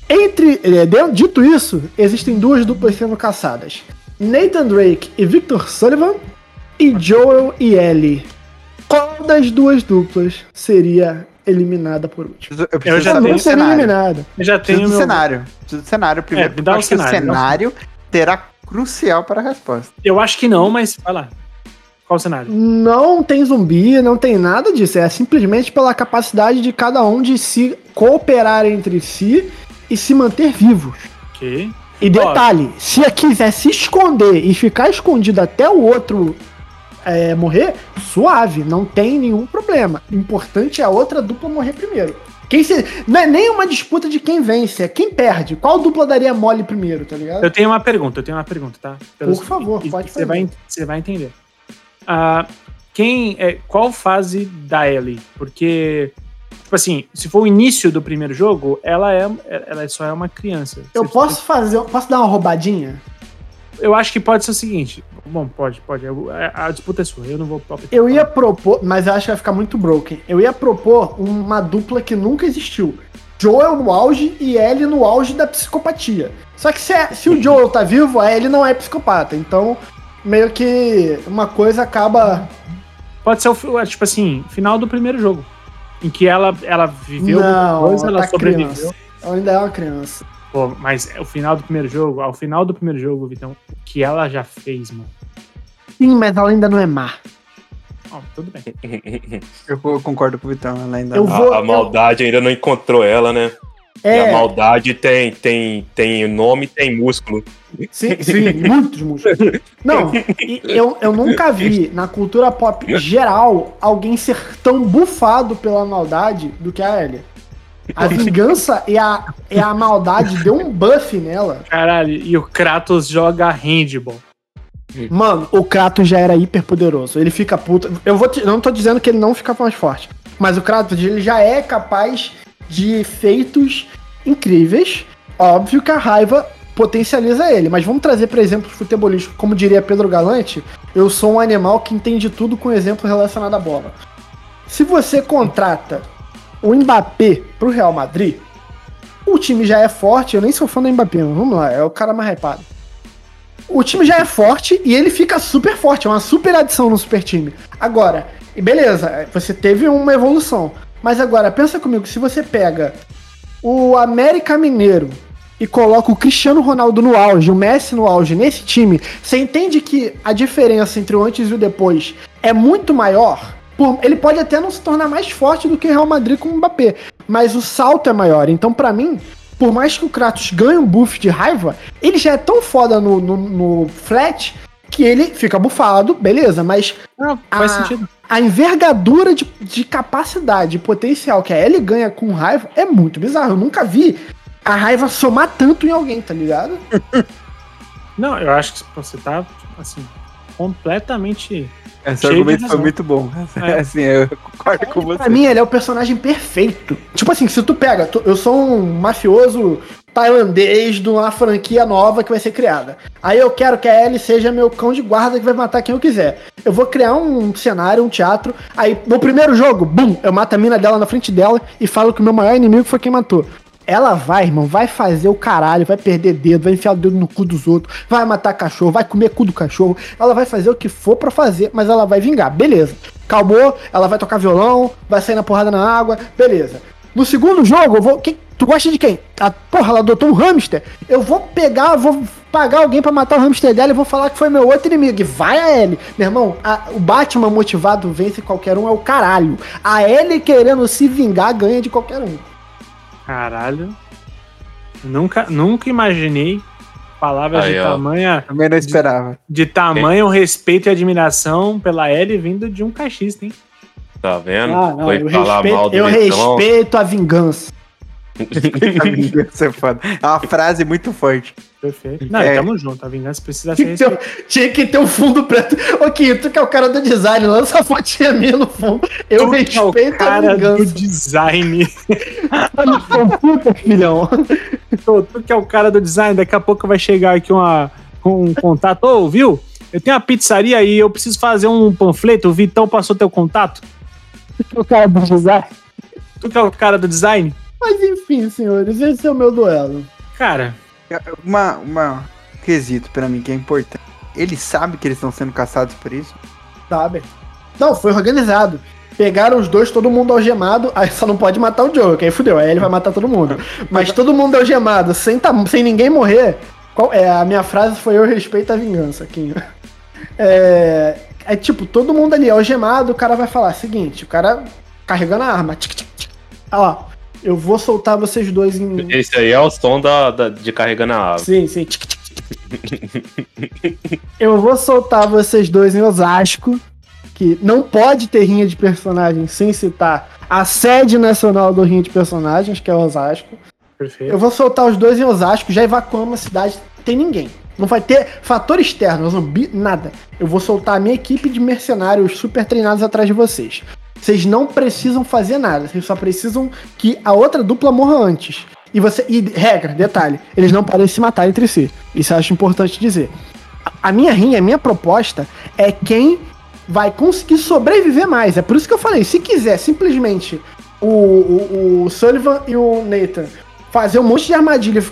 Entre, é, dito isso, existem duas duplas sendo caçadas: Nathan Drake e Victor Sullivan, e Joel e Ellie. Qual das duas duplas seria eliminada por último? Eu preciso já saber não seria cenário. eliminada. Eu já Preciso tenho do meu... cenário. Preciso do cenário primeiro. É, me dá eu o cenário, o cenário terá crucial para a resposta. Eu acho que não, mas vai lá. Qual o cenário? Não tem zumbi, não tem nada disso. É simplesmente pela capacidade de cada um de se cooperar entre si e se manter vivos. Ok. E detalhe, se quiser se esconder e ficar escondido até o outro é, morrer, suave, não tem nenhum problema. O importante é a outra dupla morrer primeiro. Quem se... Não é nem uma disputa de quem vence, é quem perde. Qual dupla daria mole primeiro, tá ligado? Eu tenho uma pergunta, eu tenho uma pergunta, tá? Por favor, e- pode você fazer. vai, você vai entender. Ah, quem é, qual fase da Ellie? Porque, tipo assim, se for o início do primeiro jogo, ela é, ela só é uma criança. Eu Você- posso fazer, posso dar uma roubadinha? Eu acho que pode ser o seguinte. Bom, pode, pode. Eu- a, a disputa é sua, eu não vou palpitar. Eu ia propor, mas eu acho que vai ficar muito broken. Eu ia propor uma dupla que nunca existiu. Joel no auge e Ellie no auge da psicopatia. Só que se, é- se o Joel tá vivo, a Ellie não é psicopata. Então, meio que uma coisa acaba. Pode ser o, tipo assim, final do primeiro jogo. Em que ela, ela viveu não, coisa, ela tá sobreviveu. criança. Ela ainda é uma criança. Pô, mas é o final do primeiro jogo, ao final do primeiro jogo, Vitão, o que ela já fez, mano. Sim, mas ela ainda não é má. Ó, tudo bem. Eu, eu concordo com o Vitão, ela ainda Eu não. vou- A, a maldade ainda não encontrou ela, né? E a É, maldade tem, tem, tem nome tem músculo. sim, sim, muitos músculos. Não, eu, eu nunca vi na cultura pop geral alguém ser tão bufado pela maldade do que a Ellie. A vingança e a, e a maldade deu um buff nela. Caralho, e o Kratos joga handball. Mano, o Kratos já era hiper poderoso. Ele fica puto. Eu vou te- não tô dizendo que ele não fica mais forte. Mas o Kratos, ele já é capaz de feitos incríveis. Óbvio que a raiva potencializa ele. Mas vamos trazer para exemplos futebolísticos. Como diria Pedro Galante, eu sou um animal que entende tudo com exemplo relacionado à bola. Se você contrata o Mbappé pro Real Madrid, o time já é forte. Eu nem sou fã do Mbappé, mas vamos lá, é o cara mais hypado. O time já é forte e ele fica super forte, é uma super adição no super time. Agora, beleza, você teve uma evolução. Mas agora, pensa comigo, se você pega o América Mineiro e coloca o Cristiano Ronaldo no auge, o Messi no auge nesse time, você entende que a diferença entre o antes e o depois é muito maior? Por- ele pode até não se tornar mais forte do que o Real Madrid com o Mbappé, mas o salto é maior. Então, pra mim, por mais que o Kratos ganhe um buff de raiva, ele já é tão foda no, no, no flat que ele fica bufado, beleza, mas Não, faz Ah. sentido. a envergadura de, de capacidade e potencial que a Ellie ganha com raiva é muito bizarro. Eu nunca vi a raiva somar tanto em alguém, tá ligado? Não, eu acho que você tá, assim, completamente. Esse argumento foi muito bom. É. Assim, eu concordo com Pra você. mim, ele é o personagem perfeito. Tipo assim, se tu pega, tu- eu sou um mafioso tailandês de uma franquia nova que vai ser criada. Aí eu quero que a Ellie seja meu cão de guarda que vai matar quem eu quiser. Eu vou criar um cenário, um teatro. Aí, no primeiro jogo, bum, eu mato a mina dela na frente dela e falo que o meu maior inimigo foi quem matou. Ela vai, irmão, vai fazer o caralho, vai perder dedo, vai enfiar o dedo no cu dos outros, vai matar cachorro, vai comer cu do cachorro. Ela vai fazer o que for pra fazer, mas ela vai vingar, beleza. Calmou, ela vai tocar violão, vai sair na porrada na água, beleza. No segundo jogo, eu vou. Quem, tu gosta de quem? A porra, ela adotou um hamster. Eu vou pegar, vou pagar alguém pra matar o hamster dela e vou falar que foi meu outro inimigo. E vai a Ellie. Meu irmão, a- o Batman motivado vence qualquer um é o caralho. A Ellie querendo se vingar ganha de qualquer um. Caralho. Nunca, nunca imaginei palavras Aí, de ó. tamanha. Também não esperava. De tamanho respeito e adminação pela Ellie vindo de um caixista, hein? Tá vendo? Ah, não, Foi eu falar mal respeito, do eu Vitão. respeito a vingança. Isso é foda. É uma frase muito forte. Perfeito. Não, É. tamo junto. A vingança precisa ser Tinha que, um- tinha que ter um fundo preto. Ô, Kim, tu que é o cara do design, lança a fotinha minha no fundo. Eu Tu que é o respeito a cara do vingança. design. Puta, filhão. Ô, tu que é o cara do design, daqui a pouco vai chegar aqui uma, um contato. Ô, viu? Eu tenho uma pizzaria e eu preciso fazer um panfleto. O Vitão passou teu contato. O cara do design. Tu que é o cara do design? Mas enfim, senhores, esse é o meu duelo. Cara, Uma, uma quesito pra mim que é importante. Ele sabe que eles estão sendo caçados por isso? Sabe? Não, foi organizado. Pegaram os dois, todo mundo algemado. Aí só não pode matar o Joe, que aí fudeu. Aí ele vai matar todo mundo. Mas todo mundo algemado, sem, tá, sem ninguém morrer. Qual, é, a minha frase foi: Eu respeito a vingança, Kim. É, é tipo, todo mundo ali algemado, o cara vai falar: seguinte, o cara carregando a arma. Tic, tic, tic. Ó, eu vou soltar vocês dois em. Esse aí é o som da, da- de carregando a ave. Sim, sim. Eu vou soltar vocês dois em Osasco, que não pode ter rinha de personagem sem citar a sede nacional do rinha de personagens, que é Osasco. perfeito. Eu vou soltar os dois em Osasco, já evacuamos a cidade, não tem ninguém. Não vai ter fator externo, zumbi, nada. Eu vou soltar a minha equipe de mercenários super treinados atrás de vocês. Vocês não precisam fazer nada, vocês só precisam que a outra dupla morra antes. E você. E regra, detalhe, eles não podem se matar entre si. Isso eu acho importante dizer. A- minha rinha, a minha proposta é quem vai conseguir sobreviver mais. É por isso que eu falei, se quiser simplesmente o, o, o Sullivan e o Nathan fazer um monte de armadilha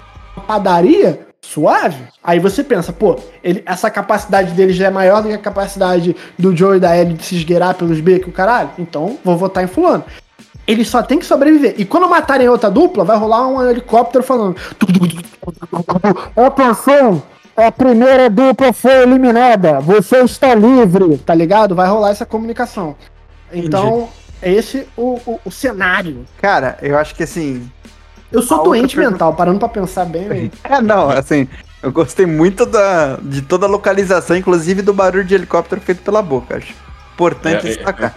padaria, suave. Aí você pensa, pô, ele, essa capacidade dele já é maior do que a capacidade do Joe e da Ellie de se esgueirar pelos becos, o caralho. Então, vou votar em fulano. Ele só tem que sobreviver. E quando matarem outra dupla, vai rolar um helicóptero falando. Atenção! A primeira dupla foi eliminada. Você está livre. Tá ligado? Vai rolar essa comunicação. Então, é esse o, o, o cenário. Cara, eu acho que assim. Eu sou A doente pergunta- mental, parando pra pensar bem. É, não, assim. Eu gostei muito da, de toda a localização, inclusive do barulho de helicóptero feito pela boca, acho. Importante É, é. destacar.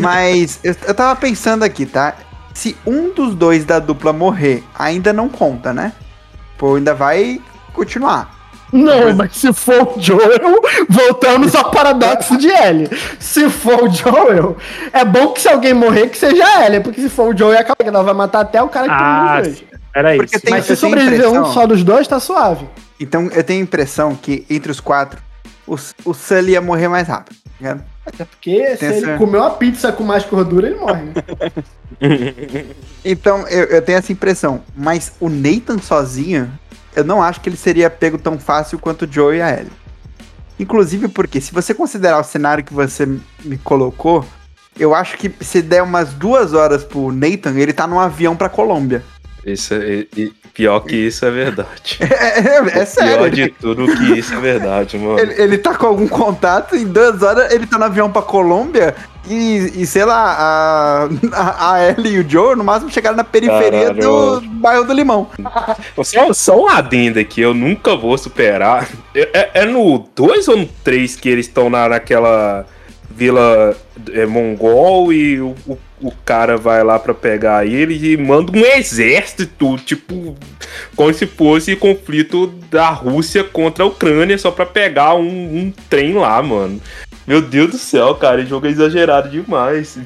Mas eu, eu tava pensando aqui, tá? Se um dos dois da dupla morrer, ainda não conta, né? Pô, ainda vai continuar. Não, mas se for o Joel, voltamos ao paradoxo de Ellie. Se for o Joel, é bom que se alguém morrer, que seja a Ellie, porque se for o Joel, acaba que ela vai matar até o cara que Ah, tem os. Porque sim. tem- Mas se sobreviver um só dos dois, tá suave. Então eu tenho a impressão que entre os quatro, o, o Sully ia morrer mais rápido. tá ligado? Até porque se ele comer uma pizza com mais gordura, ele morre, né? Então eu, eu tenho essa impressão. Mas o Nathan sozinho, eu não acho que ele seria pego tão fácil quanto o Joe e a Ellie. Inclusive porque, se você considerar o cenário que você me colocou, Eu acho que se der umas duas horas pro Nathan, ele tá num avião pra Colômbia. Isso é, e- pior que isso é verdade. É, é- é sério. Pior de tudo que isso é verdade, mano. ele, ele tá com algum contato, em duas horas ele tá no avião pra Colômbia e, e sei lá, a, a, Ellie e o Joe no máximo chegaram na periferia Caralho, do bairro do Limão. Só, só um adendo aqui, eu nunca vou superar. É, é- é no 2 ou no 3 que eles estão na, naquela vila é, mongol e o, o, o cara vai lá pra pegar eles e manda um exército, tipo, como se fosse conflito da Rússia contra a Ucrânia só pra pegar um, um trem lá, mano. Meu Deus do céu, cara, esse jogo é exagerado demais.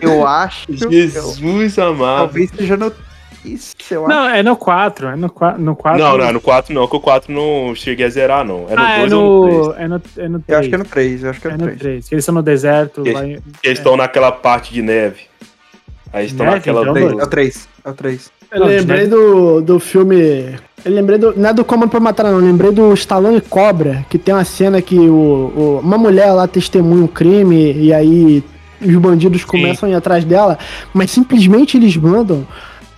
Eu acho. eu- Jesus amado. talvez seja no. Isso, eu acho. Não, é no 4. É no 4. No 4 Não, não, é no 4 não, que o 4 não cheguei a zerar, não. É no ah, 2 é ou no 3. no, é no, é no 3. Eu acho que é no 3, eu acho que é É no no 3. 3. Que eles estão no deserto. Esse- Lá, Eles estão naquela parte de neve. Aí estão Neve, naquela. então. É o 3, é o 3. Eu lembrei do, do filme. Eu lembrei do. Não é do Comando pra Matar, não. Eu lembrei do Stallone Cobra, que tem uma cena que o, o- uma mulher lá testemunha um crime e aí os bandidos começam a ir atrás dela, mas simplesmente eles mandam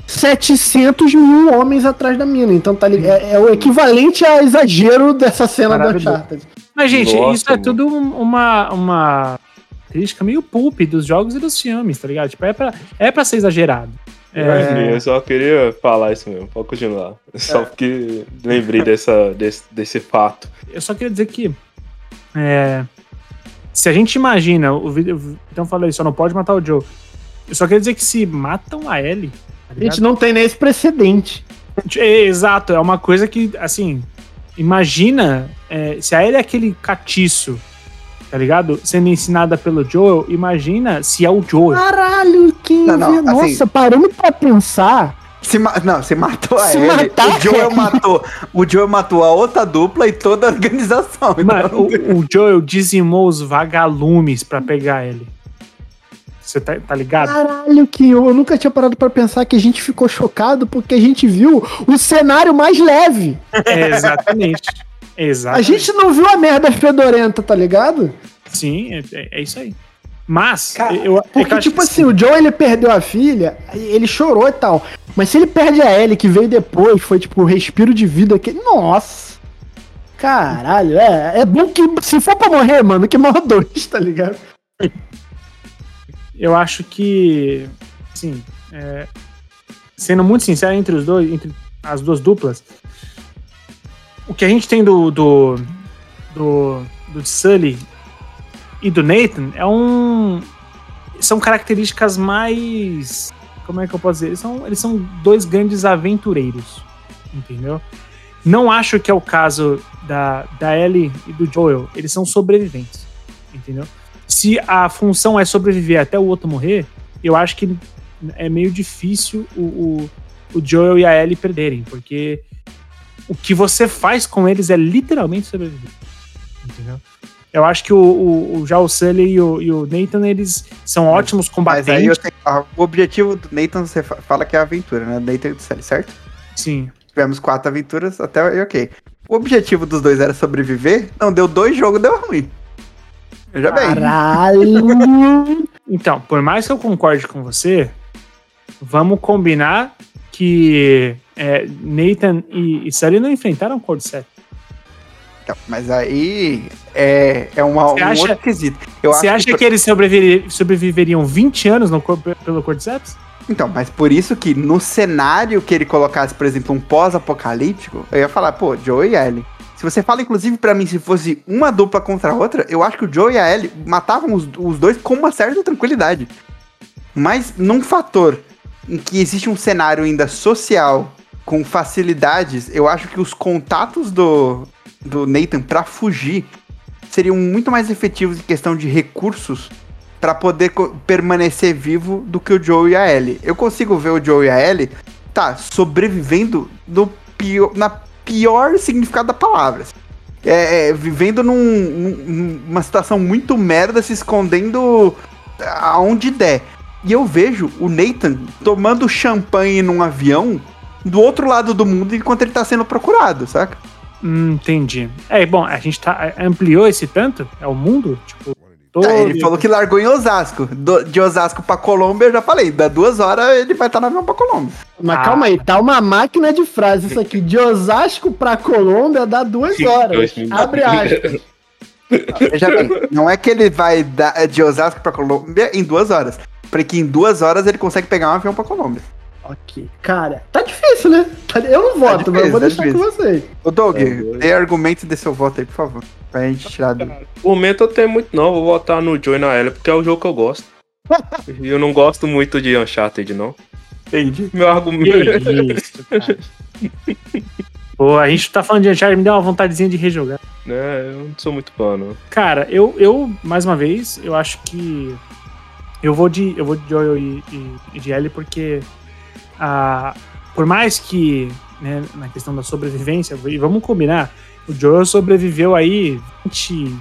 700 mil homens atrás da mina. Então tá ligado? É, é o equivalente a exagero dessa cena Maravilhoso. Uncharted. Mas, gente, Nossa, isso é mano. tudo um- uma, uma crítica meio pulp dos jogos e dos filmes, tá ligado? Tipo, é pra, é pra ser exagerado. É, Eu só queria falar isso mesmo, pode continuar. Só porque lembrei dessa, desse, desse fato. eu só queria dizer que é, se a gente imagina o vídeo, então falei, só não pode matar o Joe. Eu só queria dizer que se matam a Ellie, tá A gente não tem nem esse precedente. É, exato, é uma coisa que, assim, imagina é, se a Ellie é aquele catiço, tá ligado? Sendo ensinada pelo Joel, imagina se é o Joel. Caralho, que. Não, não, Nossa, assim- parando pra pensar. Se ma- Não, você matou a Se Ellie. matar o Joel a matou. O Joel matou a outra dupla e toda a organização. Mano, Então, o, o Joel dizimou os vagalumes pra pegar ele. Você tá, tá ligado? Caralho, que eu, eu nunca tinha parado pra pensar que a gente ficou chocado porque a gente viu o cenário mais leve. É, exatamente. A Exatamente. gente não viu a merda fedorenta, tá ligado? Sim, é, é- é isso aí. Mas, Cara, eu, que eu Porque, acho tipo assim, o Joe ele perdeu a filha, ele chorou e tal. Mas se ele perde a Ellie, que veio depois, foi tipo o respiro de vida que. Nossa! Caralho, é, é bom que se for pra morrer, mano, que morra dois, tá ligado? eu acho que, assim, é, sendo muito sincero entre os dois, entre as duas duplas, o que a gente tem do do do, do Sully e do Nathan é um são características mais como é que eu posso dizer? Eles são, eles são dois grandes aventureiros, entendeu? Não acho que é o caso da, da Ellie e do Joel. Eles são sobreviventes, entendeu? se a função é sobreviver até o outro morrer, eu acho que é meio difícil o, o, o Joel e a Ellie perderem, porque o que você faz com eles é literalmente sobreviver. Entendeu? Eu acho que o, o, o- já o Sully e o, e o Nathan, eles são ótimos Mas combatentes. aí eu tenho, o objetivo do Nathan, você fa- fala que é a aventura, né? Nathan e do Sally, certo? Sim. Tivemos quatro aventuras, até aí ok. O objetivo dos dois era sobreviver, não, deu dois jogos, deu ruim. Veja bem. Caralho! Então, por mais que eu concorde com você, vamos combinar que é, Nathan e, e Sully não enfrentaram Cordyceps. Então, Mas aí é, é uma, um acha- outro quesito. Eu Você acho acha que, que, eles sobreviveri- sobreviveriam 20 anos no, pelo Cordyceps? Então, mas por isso que no cenário que ele colocasse, por exemplo, um pós-apocalíptico, eu ia falar, pô, Joe e Ellie. Se você fala, inclusive, pra mim, se fosse uma dupla contra a outra, eu acho que o Joe e a Ellie matavam os, os dois com uma certa tranquilidade. Mas num fator em que existe um cenário ainda social com facilidades, eu acho que os contatos do, do Nathan pra fugir seriam muito mais efetivos em questão de recursos pra poder permanecer vivo do que o Joe e a Ellie. Eu consigo ver o Joe e a Ellie, tá, sobrevivendo no pior, na pior significado da palavra. É, é, vivendo num- num- numa situação muito merda, se escondendo aonde der. E eu vejo o Nathan tomando champanhe num avião do outro lado do mundo enquanto ele tá sendo procurado, saca? Hum, entendi. É, bom, a gente tá, ampliou esse tanto? É o mundo? Tipo, todo. É, ele falou que largou em Osasco. Do- de Osasco pra Colômbia, eu já falei. Da duas horas ele vai estar no avião pra Colômbia. Mas Ah. calma aí, tá uma máquina de frase isso aqui. De Osasco pra Colômbia dá duas horas. Dois minutos. Abre aspas. Veja bem, não é que ele vai da- de Osasco pra Colômbia em duas horas. Porque em duas horas ele consegue pegar um avião pra Colômbia. Ok. Cara, tá difícil, né? Tá- Eu não voto, mas eu vou difícil, tá deixar com vocês. Ô, Doug, É, dê argumentos de seu voto aí, por favor. Pra gente tirar do. No momento eu tenho muito não, vou votar no Joy na Ellie, porque é o jogo que eu gosto. E eu não gosto muito de Uncharted, não. Entendi. Meu argumento. Que isso, cara. Pô, a gente tá falando de Uncharted, me deu uma vontadezinha de rejogar. né, eu não sou muito fã, não. Cara, eu, eu, mais uma vez, eu acho que eu vou de, eu vou de Joel e, e, de Ellie porque ah, por mais que né, na questão da sobrevivência, e vamos combinar, o Joel sobreviveu aí 20,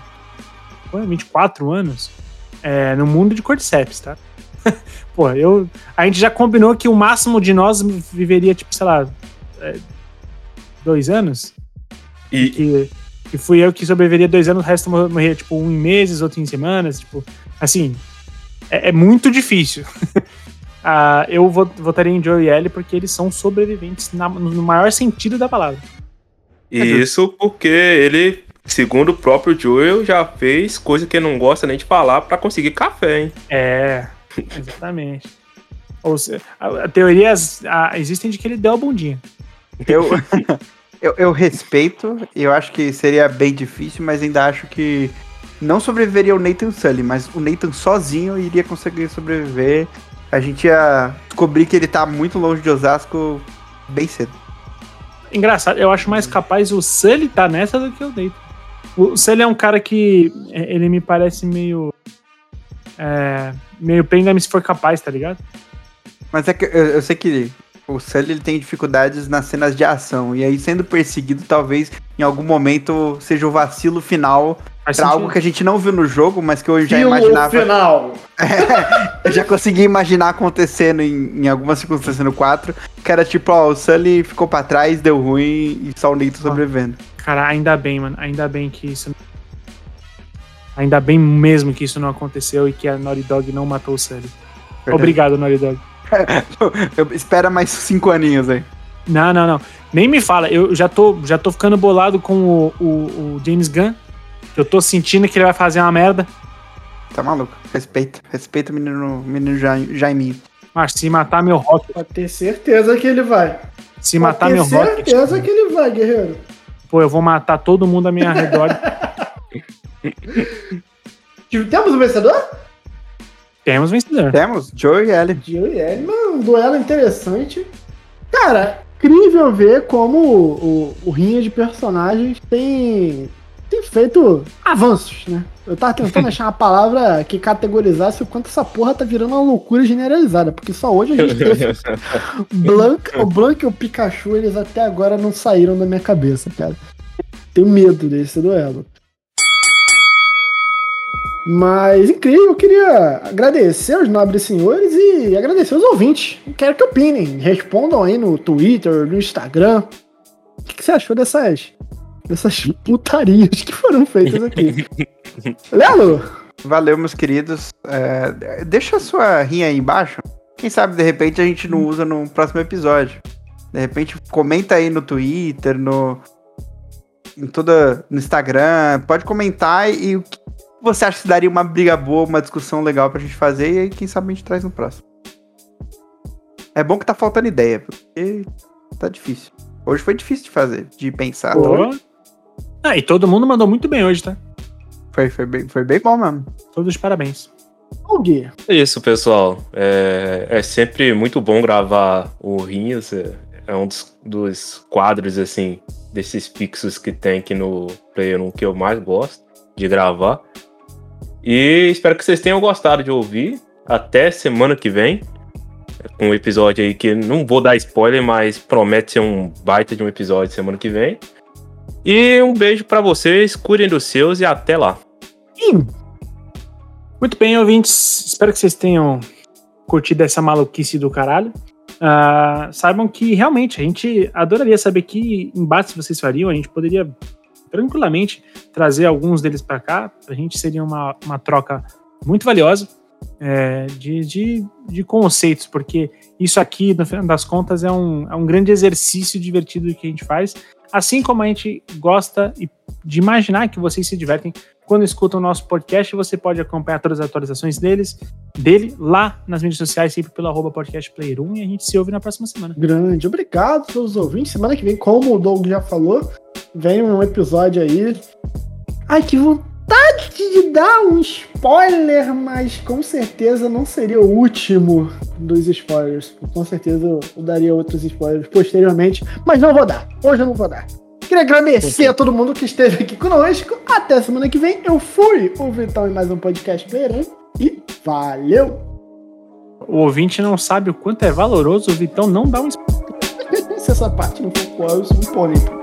qual é, 24 anos é, no mundo de Cordyceps, tá? Pô, eu, a gente já combinou que o máximo de nós viveria, tipo, sei lá, é, dois anos? E, que, que fui eu que sobreviveria dois anos, o resto mor- morria, tipo, um em meses, outro em semanas, tipo, assim, é, é muito difícil. Ah, eu vo- votaria em Joe e Ellie porque eles são sobreviventes na- no maior sentido da palavra. e isso porque ele, segundo o próprio Joel, já fez coisa que ele não gosta nem de falar pra conseguir café, hein? É, exatamente. Ou seja, a, a teorias existem de que ele deu a bundinha. Eu, eu, eu respeito, eu acho que seria bem difícil, mas ainda acho que não sobreviveria o Nathan Sully, mas o Nathan sozinho iria conseguir sobreviver. A gente ia descobrir que ele tá muito longe de Osasco bem cedo. Engraçado, eu acho mais capaz o Sully tá nessa do que o Nathan. O Sully é um cara que é, ele me parece meio. É, meio prenda-me se for capaz, tá ligado? Mas é que eu, eu sei que o Sully ele tem dificuldades nas cenas de ação, e aí sendo perseguido talvez em algum momento seja o vacilo final Faz pra sentido. algo que a gente não viu no jogo, mas que eu já Filo imaginava. final. Eu já consegui imaginar acontecendo em, em algumas circunstâncias no 4, que era tipo, ó, o Sully ficou pra trás, deu ruim e só o Nito sobrevivendo. Cara, ainda bem, mano. Ainda bem que isso. Ainda bem mesmo que isso não aconteceu e que a Naughty Dog não matou o Sully. Verdade. Obrigado, Naughty Dog. Espera mais cinco aninhos aí. Não, não, não. Nem me fala. Eu já tô, já tô ficando bolado com o, o, o James Gunn. Eu tô sentindo que ele vai fazer uma merda. Tá maluco? Respeita. Respeita o menino, menino Ja- Jaiminho. Mas se matar meu rock, Pode ter certeza que ele vai. se Pode matar ter meu rock, certeza que ele vai, guerreiro. pô, eu vou matar todo mundo a minha redor. Temos um vencedor? Temos vencedor. Temos Joe e Ellie. Jill e Ellie, mas um duelo interessante. Cara, incrível ver como o, o, o Rinha de Personagens tem, tem feito avanços, né? Eu tava tentando achar uma palavra que categorizasse o quanto essa porra tá virando uma loucura generalizada, porque só hoje a gente teve Blanca, o Blanca e o Pikachu, eles até agora não saíram da minha cabeça, cara. Tenho medo desse duelo. Mas incrível, eu queria agradecer aos nobres senhores e agradecer aos ouvintes. Quero que opinem, respondam aí no Twitter, no Instagram. O que, que você achou dessas, dessas putarias que foram feitas aqui? Lelo, Valeu, meus queridos. É, deixa a sua rinha aí embaixo. Quem sabe, de repente, a gente não usa no próximo episódio. De repente, comenta aí no Twitter, no, em toda, no Instagram. Pode comentar e o que você acha que daria uma briga boa, uma discussão legal pra gente fazer. E aí, quem sabe, a gente traz no próximo. É bom que tá faltando ideia, porque tá difícil. Hoje foi difícil de fazer, de pensar. Pô. Ah, e todo mundo mandou muito bem hoje, tá? Foi, foi, bem, foi bem bom mesmo. Todos os parabéns. o Gui. É isso, pessoal. É, é sempre muito bom gravar o Rinhas. É, é um dos, dos quadros, assim, desses fixos que tem aqui no Player 1 que eu mais gosto de gravar. E espero que vocês tenham gostado de ouvir. Até semana que vem. Um episódio aí que não vou dar spoiler, mas promete ser um baita de um episódio semana que vem. E um beijo pra vocês, cuidem dos seus e até lá. Muito bem, ouvintes. Espero que vocês tenham curtido essa maluquice do caralho. Ah, saibam que realmente a gente adoraria saber que embates vocês fariam. A gente poderia tranquilamente trazer alguns deles para cá. A gente seria uma, uma troca muito valiosa é, de, de, de, conceitos, porque isso aqui, no final das contas, é um, é um grande exercício divertido que a gente faz. Assim como a gente gosta de imaginar que vocês se divertem quando escutam o nosso podcast, você pode acompanhar todas as atualizações deles, dele lá nas mídias sociais, sempre pelo arroba podcastplayer1 e a gente se ouve na próxima semana. Grande, obrigado pelos ouvintes. Semana que vem, como o Doug já falou, vem um episódio aí. Ai, que vontade de dar um spoiler, mas com certeza não seria o último dos spoilers. Com certeza eu daria outros spoilers posteriormente, mas não vou dar. Hoje eu não vou dar. Queria agradecer a todo mundo que esteve aqui conosco. Até semana que vem. Eu fui o Vitão em mais um podcast Beirão. E valeu! O ouvinte não sabe o quanto é valoroso, o Vitão não dá um Se essa parte não for qual, eu sou um pônei.